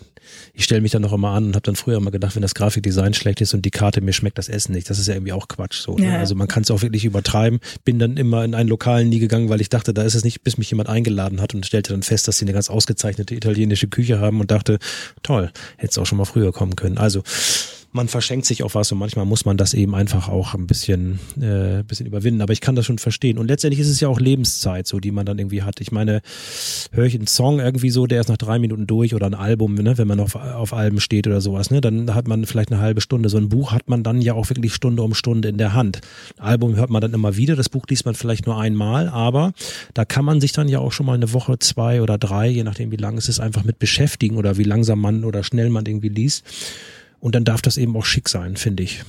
ich stelle mich dann noch immer an und habe dann früher immer gedacht, wenn das Grafikdesign schlecht ist und die Karte, mir schmeckt das Essen nicht. Das ist ja irgendwie auch Quatsch. So, ne? Also man kann es auch wirklich übertreiben. Bin dann immer in einen Lokalen nie gegangen, weil ich dachte, da ist es nicht, bis mich jemand eingeladen hat und stellte dann fest, dass sie eine ganz ausgezeichnete italienische Küche haben und dachte, toll, hätte es auch schon mal früher kommen können. Also man verschenkt sich auf was und manchmal muss man das eben einfach auch ein bisschen, äh, bisschen überwinden. Aber ich kann das schon verstehen. Und letztendlich ist es ja auch Lebenszeit, so die man dann irgendwie hat. Ich meine, höre ich einen Song irgendwie so, der ist nach drei Minuten durch oder ein Album, ne, wenn man auf, auf Alben steht oder sowas, ne, dann hat man vielleicht eine halbe Stunde. So ein Buch hat man dann ja auch wirklich Stunde um Stunde in der Hand. Ein Album hört man dann immer wieder, das Buch liest man vielleicht nur einmal, aber da kann man sich dann ja auch schon mal eine Woche, zwei oder drei, je nachdem wie lang es ist, einfach mit beschäftigen oder wie langsam man oder schnell man irgendwie liest. Und dann darf das eben auch schick sein, finde ich.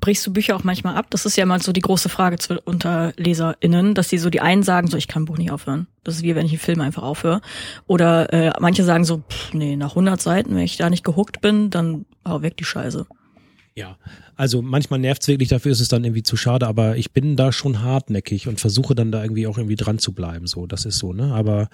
Brichst du Bücher auch manchmal ab? Das ist ja mal so die große Frage unter LeserInnen, dass die so die einen sagen, so ich kann ein Buch nicht aufhören. Das ist wie wenn ich einen Film einfach aufhöre. Oder äh, manche sagen so, pff, nee, nach 100 Seiten, wenn ich da nicht gehuckt bin, dann hau weg die Scheiße.
Ja, also manchmal nervt's wirklich, dafür ist es dann irgendwie zu schade, aber ich bin da schon hartnäckig und versuche dann da irgendwie auch irgendwie dran zu bleiben. So, das ist so, ne? Aber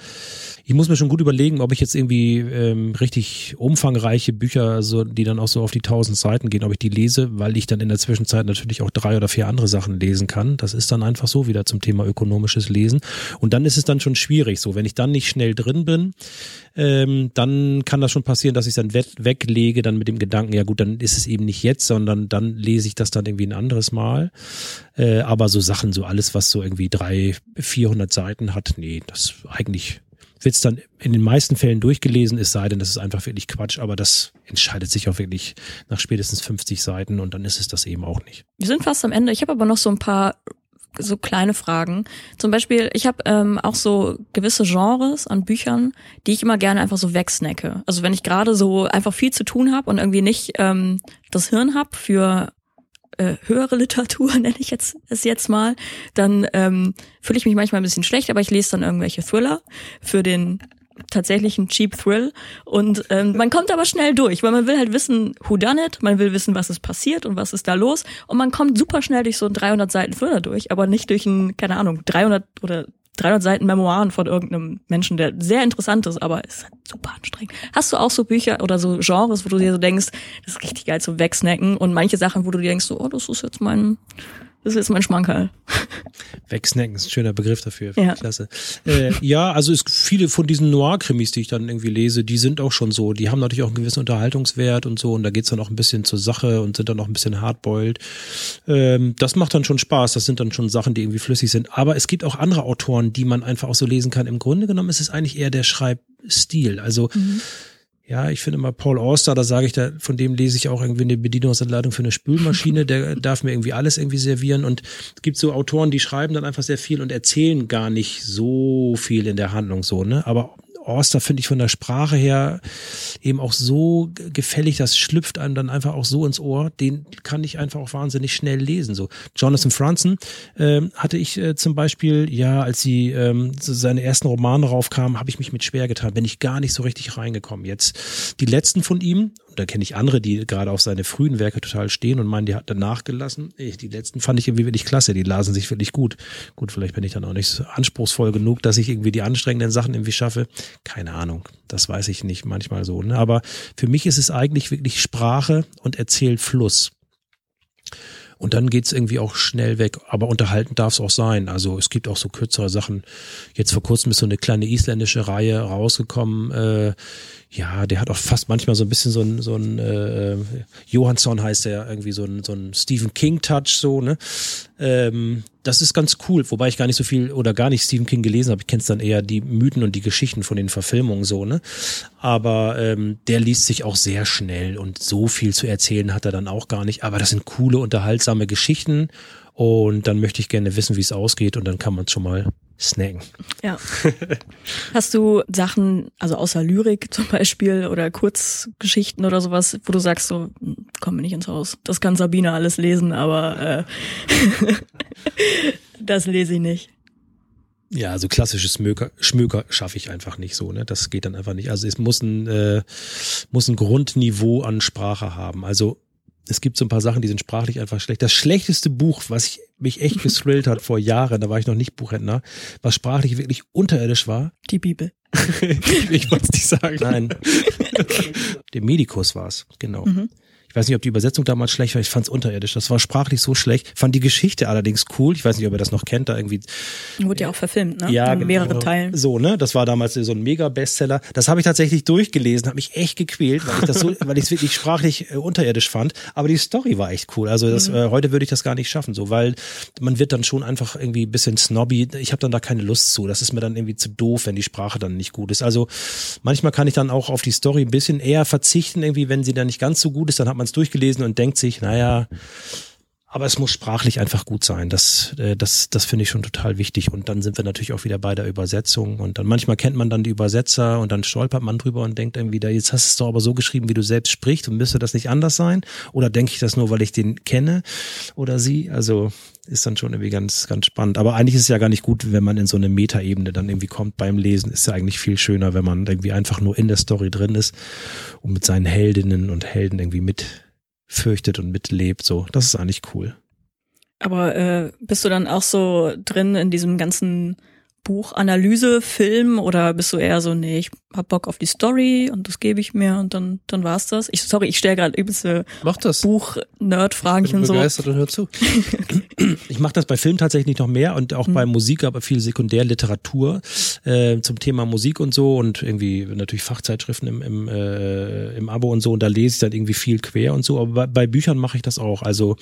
ich muss mir schon gut überlegen, ob ich jetzt irgendwie ähm, richtig umfangreiche Bücher, so, die dann auch so auf die tausend Seiten gehen, ob ich die lese, weil ich dann in der Zwischenzeit natürlich auch drei oder vier andere Sachen lesen kann. Das ist dann einfach so wieder zum Thema ökonomisches Lesen. Und dann ist es dann schon schwierig. So, wenn ich dann nicht schnell drin bin, ähm, dann kann das schon passieren, dass ich dann weglege, dann mit dem Gedanken, ja gut, dann ist es eben nicht jetzt, sondern dann lese ich das dann irgendwie ein anderes Mal. Äh, aber so Sachen, so alles, was so irgendwie drei, vierhundert Seiten hat, nee, das eigentlich wird's dann in den meisten Fällen durchgelesen, es sei denn, das ist einfach wirklich Quatsch, aber das entscheidet sich auch wirklich nach spätestens 50 Seiten und dann ist es das eben auch nicht.
Wir sind fast am Ende. Ich habe aber noch so ein paar so kleine Fragen. Zum Beispiel, ich habe ähm, auch so gewisse Genres an Büchern, die ich immer gerne einfach so wegsnacke. Also wenn ich gerade so einfach viel zu tun habe und irgendwie nicht ähm, das Hirn hab für äh, höhere Literatur, nenne ich jetzt es jetzt mal, dann ähm, fühle ich mich manchmal ein bisschen schlecht, aber ich lese dann irgendwelche Thriller für den tatsächlich ein Cheap Thrill. Und ähm, man kommt aber schnell durch, weil man will halt wissen, who done it, man will wissen, was ist passiert und was ist da los. Und man kommt super schnell durch so ein 300 Seiten Thriller durch, aber nicht durch ein, keine Ahnung, 300 oder 300 Seiten Memoiren von irgendeinem Menschen, der sehr interessant ist, aber ist halt super anstrengend. Hast du auch so Bücher oder so Genres, wo du dir so denkst, das ist richtig geil zu wegsnacken und manche Sachen, wo du dir denkst, so, oh, das ist jetzt mein das ist mein Schmankerl.
Wegsnacken ist ein schöner Begriff dafür. Ja. Klasse. Äh, ja, also es viele von diesen Noir-Krimis, die ich dann irgendwie lese, die sind auch schon so. Die haben natürlich auch einen gewissen Unterhaltungswert und so. Und da geht's dann auch ein bisschen zur Sache und sind dann auch ein bisschen hardboiled. Ähm, das macht dann schon Spaß. Das sind dann schon Sachen, die irgendwie flüssig sind. Aber es gibt auch andere Autoren, die man einfach auch so lesen kann. Im Grunde genommen ist es eigentlich eher der Schreibstil. Also mhm ja, ich finde mal Paul Auster, da sage ich, da, von dem lese ich auch irgendwie eine Bedienungsanleitung für eine Spülmaschine, der darf mir irgendwie alles irgendwie servieren. Und es gibt so Autoren, die schreiben dann einfach sehr viel und erzählen gar nicht so viel in der Handlung so, ne? Aber Orster finde ich von der Sprache her eben auch so gefällig, das schlüpft einem dann einfach auch so ins Ohr, den kann ich einfach auch wahnsinnig schnell lesen. So Jonathan Franzen ähm, hatte ich äh, zum Beispiel, ja, als sie ähm, so seine ersten Romane raufkamen, habe ich mich mit schwer getan, bin ich gar nicht so richtig reingekommen. Jetzt die letzten von ihm, da kenne ich andere, die gerade auf seine frühen Werke total stehen und meinen, die hat danach gelassen. Die letzten fand ich irgendwie wirklich klasse, die lasen sich wirklich gut. Gut, vielleicht bin ich dann auch nicht so anspruchsvoll genug, dass ich irgendwie die anstrengenden Sachen irgendwie schaffe. Keine Ahnung, das weiß ich nicht manchmal so. Ne? Aber für mich ist es eigentlich wirklich Sprache und Erzählfluss. Und dann geht's irgendwie auch schnell weg. Aber unterhalten darf es auch sein. Also es gibt auch so kürzere Sachen. Jetzt vor kurzem ist so eine kleine isländische Reihe rausgekommen. Äh, ja, der hat auch fast manchmal so ein bisschen so ein, so ein äh, Johansson heißt der, irgendwie so ein, so ein Stephen King-Touch, so, ne? Ähm, das ist ganz cool, wobei ich gar nicht so viel oder gar nicht Stephen King gelesen habe. Ich kenne dann eher die Mythen und die Geschichten von den Verfilmungen so, ne? Aber ähm, der liest sich auch sehr schnell und so viel zu erzählen hat er dann auch gar nicht. Aber das sind coole, unterhaltsame Geschichten und dann möchte ich gerne wissen, wie es ausgeht und dann kann man es schon mal snacken.
Ja. Hast du Sachen, also außer Lyrik zum Beispiel oder Kurzgeschichten oder sowas, wo du sagst so, hm, komm mir nicht ins Haus. Das kann Sabine alles lesen, aber äh, das lese ich nicht.
Ja, also klassisches Schmöker, Schmöker schaffe ich einfach nicht so, ne? Das geht dann einfach nicht. Also es muss ein, äh, muss ein Grundniveau an Sprache haben. Also es gibt so ein paar Sachen, die sind sprachlich einfach schlecht. Das schlechteste Buch, was ich, mich echt gestrillt hat vor Jahren, da war ich noch nicht Buchhändler, was sprachlich wirklich unterirdisch war.
Die Bibel.
ich wollte es nicht sagen. Nein. Der Medikus war es, genau. Mhm. Ich weiß nicht, ob die Übersetzung damals schlecht war. Ich fand es unterirdisch. Das war sprachlich so schlecht. Fand die Geschichte allerdings cool. Ich weiß nicht, ob ihr das noch kennt. Da irgendwie.
Wurde ja auch verfilmt, ne?
Ja,
In
genau.
mehreren Teilen.
So, ne? Das war damals so ein Mega-Bestseller. Das habe ich tatsächlich durchgelesen, habe mich echt gequält, weil ich das so, weil ich es wirklich sprachlich äh, unterirdisch fand. Aber die Story war echt cool. Also das,
Mhm.
äh, heute würde ich das gar nicht schaffen, so, weil man wird dann schon einfach irgendwie ein bisschen snobby. Ich habe dann da keine Lust zu. Das ist mir dann irgendwie zu doof, wenn die Sprache dann nicht gut ist. Also manchmal kann ich dann auch auf die Story ein bisschen eher verzichten, irgendwie, wenn sie dann nicht ganz so gut ist, dann hat man es durchgelesen und denkt sich, naja, aber es muss sprachlich einfach gut sein. Das, äh, das, das finde ich schon total wichtig. Und dann sind wir natürlich auch wieder bei der Übersetzung. Und dann manchmal kennt man dann die Übersetzer und dann stolpert man drüber und denkt irgendwie, da, jetzt hast du es doch aber so geschrieben, wie du selbst sprichst und müsste das nicht anders sein? Oder denke ich das nur, weil ich den kenne oder sie? Also ist dann schon irgendwie ganz, ganz spannend. Aber eigentlich ist es ja gar nicht gut, wenn man in so eine Metaebene dann irgendwie kommt beim Lesen. Ist ja eigentlich viel schöner, wenn man irgendwie einfach nur in der Story drin ist und mit seinen Heldinnen und Helden irgendwie mitfürchtet und mitlebt. So, das ist eigentlich cool.
Aber äh, bist du dann auch so drin in diesem ganzen Buchanalyse-Film oder bist du eher so, nee, ich hab Bock auf die Story und das gebe ich mir und dann dann war's das? Ich sorry, ich stelle gerade übelste
Mach das.
Buch-Nerd-Fragen und so.
begeistert und hör zu.
Ich mache das bei Film tatsächlich noch mehr und auch bei Musik, aber viel Sekundärliteratur äh, zum Thema Musik und so und irgendwie natürlich Fachzeitschriften im, im, äh, im Abo und so und da lese ich dann irgendwie viel quer und so. Aber bei, bei Büchern mache ich das auch. Also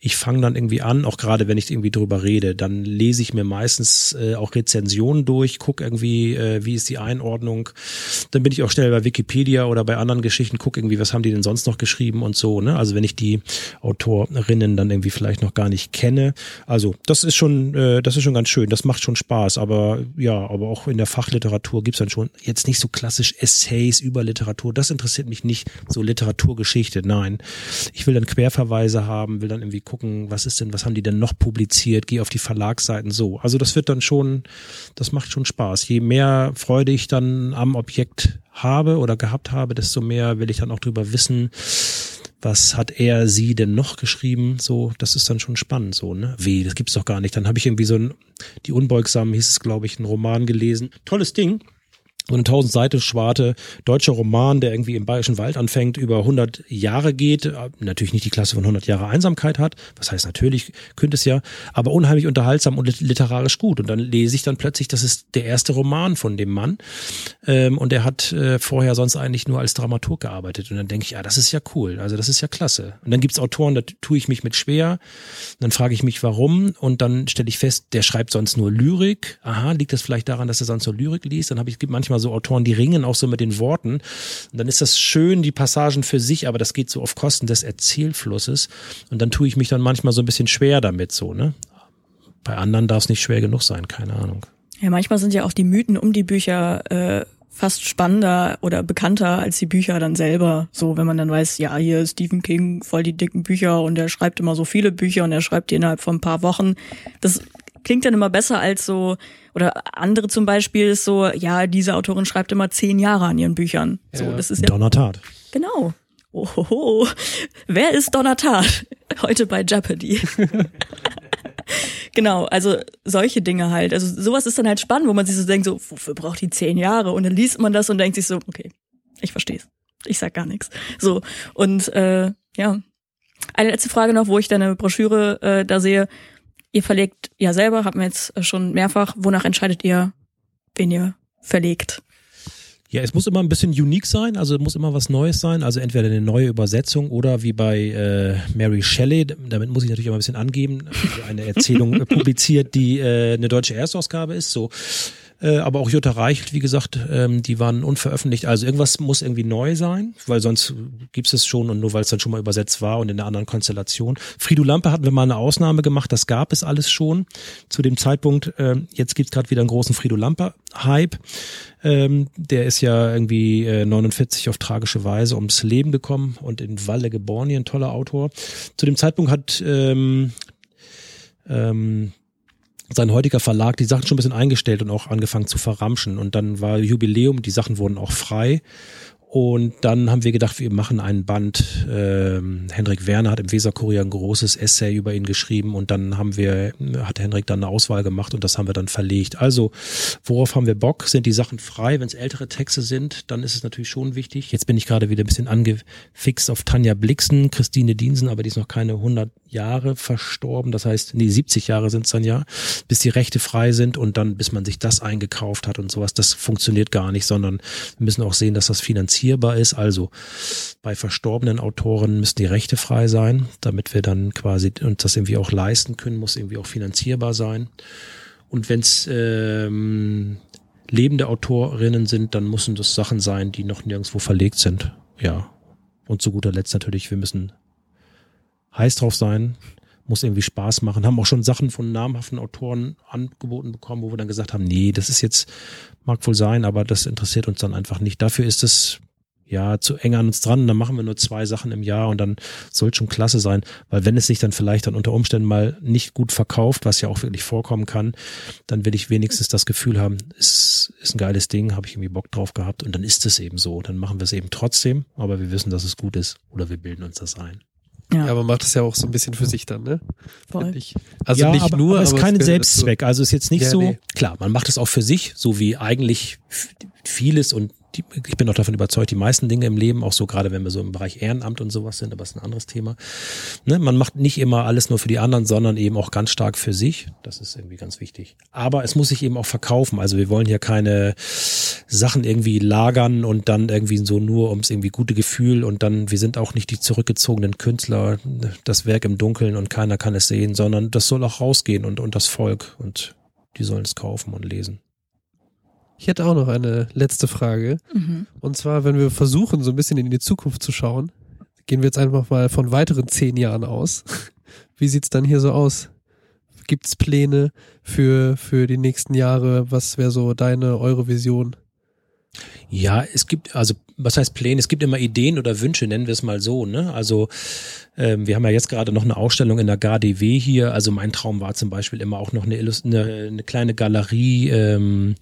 ich fange dann irgendwie an, auch gerade wenn ich irgendwie drüber rede, dann lese ich mir meistens äh, auch Rezensionen durch, guck irgendwie, äh, wie ist die Einordnung. Dann bin ich auch schnell bei Wikipedia oder bei anderen Geschichten, guck irgendwie, was haben die denn sonst noch geschrieben und so. Ne? Also wenn ich die Autorinnen dann irgendwie vielleicht noch gar nicht kenne. Also das ist schon, äh, das ist schon ganz schön. Das macht schon Spaß. Aber ja, aber auch in der Fachliteratur gibt's dann schon jetzt nicht so klassisch Essays über Literatur. Das interessiert mich nicht. So Literaturgeschichte. Nein. Ich will dann Querverweise haben, will dann irgendwie gucken, was ist denn, was haben die denn noch publiziert? Gehe auf die Verlagsseiten so. Also das wird dann schon, das macht schon Spaß. Je mehr Freude ich dann am Objekt habe oder gehabt habe, desto mehr will ich dann auch drüber wissen, was hat er sie denn noch geschrieben? So, das ist dann schon spannend, so, ne? Wie, das gibt's doch gar nicht. Dann habe ich irgendwie so ein, die Unbeugsamen hieß es, glaube ich, ein Roman gelesen. Tolles Ding. So eine tausend Seiten schwarte deutscher Roman, der irgendwie im Bayerischen Wald anfängt, über 100 Jahre geht, natürlich nicht die Klasse von 100 Jahre Einsamkeit hat, was heißt natürlich, könnte es ja, aber unheimlich unterhaltsam und literarisch gut. Und dann lese ich dann plötzlich, das ist der erste Roman von dem Mann ähm, und er hat äh, vorher sonst eigentlich nur als Dramaturg gearbeitet. Und dann denke ich, ja, das ist ja cool, also das ist ja klasse. Und dann gibt's Autoren, da tue ich mich mit schwer, dann frage ich mich, warum und dann stelle ich fest, der schreibt sonst nur Lyrik. Aha, liegt das vielleicht daran, dass er sonst nur Lyrik liest? Dann habe ich, gibt manchmal so Autoren, die ringen auch so mit den Worten. Und dann ist das schön, die Passagen für sich, aber das geht so auf Kosten des Erzählflusses. Und dann tue ich mich dann manchmal so ein bisschen schwer damit, so, ne? Bei anderen darf es nicht schwer genug sein, keine Ahnung.
Ja, manchmal sind ja auch die Mythen um die Bücher äh, fast spannender oder bekannter als die Bücher dann selber. So, wenn man dann weiß, ja, hier ist Stephen King, voll die dicken Bücher und er schreibt immer so viele Bücher und er schreibt die innerhalb von ein paar Wochen. Das klingt dann immer besser als so, oder andere zum Beispiel ist so, ja, diese Autorin schreibt immer zehn Jahre an ihren Büchern. So, das ist ja
Donnertat.
genau. Ohoho. Wer ist Donnertat? Heute bei Jeopardy. genau, also solche Dinge halt. Also sowas ist dann halt spannend, wo man sich so denkt, so, wofür braucht die zehn Jahre? Und dann liest man das und denkt sich so, okay, ich versteh's. Ich sag gar nichts. So, und äh, ja. Eine letzte Frage noch, wo ich deine Broschüre äh, da sehe. Ihr verlegt ja selber, hatten wir jetzt schon mehrfach. Wonach entscheidet ihr, wen ihr verlegt?
Ja, es muss immer ein bisschen unique sein, also muss immer was Neues sein, also entweder eine neue Übersetzung oder wie bei äh, Mary Shelley, damit muss ich natürlich immer ein bisschen angeben, also eine Erzählung äh, publiziert, die äh, eine deutsche Erstausgabe ist, so Äh, aber auch Jutta Reichelt, wie gesagt, ähm, die waren unveröffentlicht. Also irgendwas muss irgendwie neu sein, weil sonst gibt's es schon und nur weil es dann schon mal übersetzt war und in einer anderen Konstellation. Frido Lampe hatten wir mal eine Ausnahme gemacht, das gab es alles schon zu dem Zeitpunkt. Äh, jetzt gibt's gerade wieder einen großen Frido Lampe-Hype. Ähm, der ist ja irgendwie äh, 49 auf tragische Weise ums Leben gekommen und in Walle geboren, hier ein toller Autor. Zu dem Zeitpunkt hat ähm, ähm, sein heutiger Verlag die Sachen schon ein bisschen eingestellt und auch angefangen zu verramschen. Und dann war Jubiläum, die Sachen wurden auch frei. Und dann haben wir gedacht, wir machen einen Band. Ähm, Hendrik Werner hat im Weserkurier ein großes Essay über ihn geschrieben und dann haben wir, hat Hendrik dann eine Auswahl gemacht und das haben wir dann verlegt. Also, worauf haben wir Bock? Sind die Sachen frei? Wenn es ältere Texte sind, dann ist es natürlich schon wichtig. Jetzt bin ich gerade wieder ein bisschen angefixt auf Tanja Blixen, Christine Diensen, aber die ist noch keine 100 Jahre verstorben. Das heißt, nee, 70 Jahre sind es dann ja, bis die Rechte frei sind und dann, bis man sich das eingekauft hat und sowas. Das funktioniert gar nicht, sondern wir müssen auch sehen, dass das finanzierbar ist. Also bei verstorbenen Autoren müssen die Rechte frei sein, damit wir dann quasi uns das irgendwie auch leisten können, muss irgendwie auch finanzierbar sein. Und wenn es ähm, lebende Autorinnen sind, dann müssen das Sachen sein, die noch nirgendwo verlegt sind. Ja. Und zu guter Letzt natürlich, wir müssen heiß drauf sein, muss irgendwie Spaß machen. Haben auch schon Sachen von namhaften Autoren angeboten bekommen, wo wir dann gesagt haben, nee, das ist jetzt, mag wohl sein, aber das interessiert uns dann einfach nicht. Dafür ist es ja, zu eng an uns dran, dann machen wir nur zwei Sachen im Jahr und dann soll schon klasse sein, weil wenn es sich dann vielleicht dann unter Umständen mal nicht gut verkauft, was ja auch wirklich vorkommen kann, dann will ich wenigstens das Gefühl haben, es ist ein geiles Ding, habe ich irgendwie Bock drauf gehabt und dann ist es eben so, dann machen wir es eben trotzdem, aber wir wissen, dass es gut ist oder wir bilden uns das ein.
Ja. ja, aber macht es ja auch so ein bisschen für sich dann, ne?
Voll.
Also
ja,
nicht
aber,
nur,
aber es ist kein Selbstzweck. Also es ist jetzt nicht
Ja,
so,
nee.
klar, man macht es auch für sich, so wie eigentlich vieles und die, ich bin auch davon überzeugt, die meisten Dinge im Leben, auch so gerade wenn wir so im Bereich Ehrenamt und sowas sind, aber ist ein anderes Thema. Ne? Man macht nicht immer alles nur für die anderen, sondern eben auch ganz stark für sich. Das ist irgendwie ganz wichtig. Aber es muss sich eben auch verkaufen. Also wir wollen hier keine Sachen irgendwie lagern und dann irgendwie so nur ums irgendwie gute Gefühl und dann, wir sind auch nicht die zurückgezogenen Künstler, das Werk im Dunkeln und keiner kann es sehen, sondern das soll auch rausgehen und, und das Volk und die sollen es kaufen und lesen.
Ich hätte auch noch eine letzte Frage.
Mhm.
Und zwar, wenn wir versuchen, so ein bisschen in die Zukunft zu schauen, gehen wir jetzt einfach mal von weiteren zehn Jahren aus. Wie sieht's dann hier so aus? Gibt's Pläne für, für die nächsten Jahre? Was wäre so deine, eure Vision?
Ja, es gibt, also was heißt Pläne? Es gibt immer Ideen oder Wünsche, nennen wir es mal so. Ne? Also ähm, wir haben ja jetzt gerade noch eine Ausstellung in der GADW hier. Also mein Traum war zum Beispiel immer auch noch eine, Illus eine, eine kleine Galerie ähm,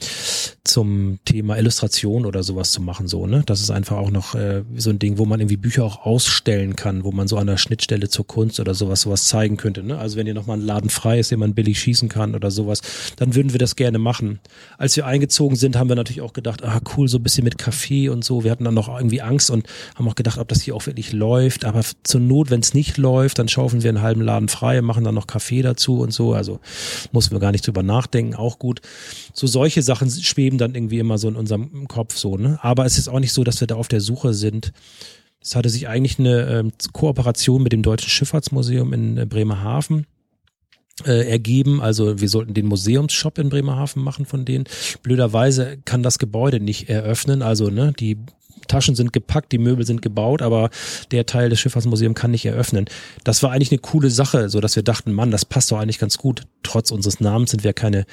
zum Thema Illustration oder sowas zu machen. So, ne? Das ist einfach auch noch äh, so ein Ding, wo man irgendwie Bücher auch ausstellen kann, wo man so an der Schnittstelle zur Kunst oder sowas sowas zeigen könnte. Ne? Also wenn hier nochmal ein Laden frei ist, den man billig schießen kann oder sowas, dann würden wir das gerne machen. Als wir eingezogen sind, haben wir natürlich auch gedacht, ah cool, so ein bisschen mit Kaffee und so. Wir hatten dann noch irgendwie Angst und haben auch gedacht, ob das hier auch wirklich läuft. Aber zur Not, wenn es nicht läuft, dann schaufeln wir einen halben Laden frei, machen dann noch Kaffee dazu und so. Also mussten wir gar nicht drüber nachdenken, auch gut. So solche Sachen schweben dann irgendwie immer so in unserem Kopf so. Ne? Aber es ist auch nicht so, dass wir da auf der Suche sind. Es hatte sich eigentlich eine ähm, Kooperation mit dem Deutschen Schifffahrtsmuseum in äh, Bremerhaven äh, ergeben. Also wir sollten den Museumsshop in Bremerhaven machen von denen. Blöderweise kann das Gebäude nicht eröffnen. Also ne, die Taschen sind gepackt, die Möbel sind gebaut, aber der Teil des Schifffahrtsmuseums kann nicht eröffnen. Das war eigentlich eine coole Sache, so dass wir dachten, Mann, das passt doch eigentlich ganz gut. Trotz unseres Namens sind wir keine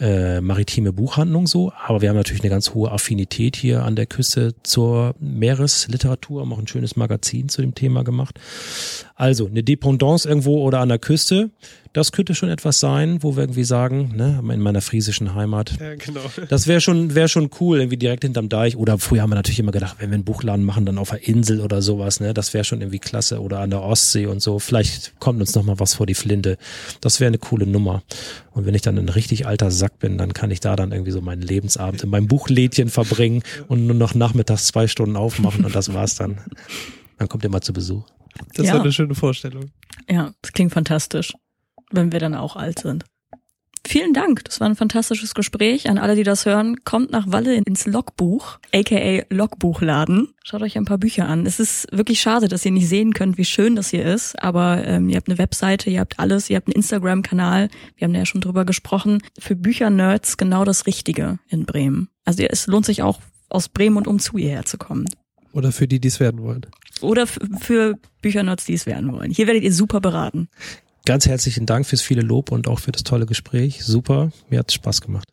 äh, maritime Buchhandlung so, aber wir haben natürlich eine ganz hohe Affinität hier an der Küste zur Meeresliteratur, haben auch ein schönes Magazin zu dem Thema gemacht. Also eine Dependance irgendwo oder an der Küste, das könnte schon etwas sein, wo wir irgendwie sagen, ne, in meiner friesischen Heimat,
Ja, genau.
das wäre schon, wäre schon cool, irgendwie direkt hinterm Deich. Oder früher haben wir natürlich immer gedacht, wenn wir einen Buchladen machen, dann auf der Insel oder sowas, ne? Das wäre schon irgendwie klasse. Oder an der Ostsee und so. Vielleicht kommt uns noch mal was vor die Flinte. Das wäre eine coole Nummer. Und wenn ich dann ein richtig alter Sack bin, dann kann ich da dann irgendwie so meinen Lebensabend in meinem Buchlädchen verbringen und nur noch nachmittags zwei Stunden aufmachen und das war's dann. Dann kommt ihr mal zu Besuch.
Das
Ja.
war eine schöne Vorstellung.
Ja, das klingt fantastisch, wenn wir dann auch alt sind. vielen Dank. Das war ein fantastisches Gespräch. An alle, die das hören, kommt nach Walle ins Logbuch, aka Logbuchladen. Schaut euch ein paar Bücher an. Es ist wirklich schade, dass ihr nicht sehen könnt, wie schön das hier ist. Aber ähm, ihr habt eine Webseite, ihr habt alles, ihr habt einen Instagram-Kanal. Wir haben da ja schon drüber gesprochen. Für Büchernerds genau das Richtige in Bremen. Also es lohnt sich auch aus Bremen und umzu hierher zu kommen.
Oder für die, die es werden wollen.
Oder für Büchernerds, die es werden wollen. Hier werdet ihr super beraten.
Ganz herzlichen Dank fürs viele Lob und auch für das tolle Gespräch. Super, mir hat Spaß gemacht.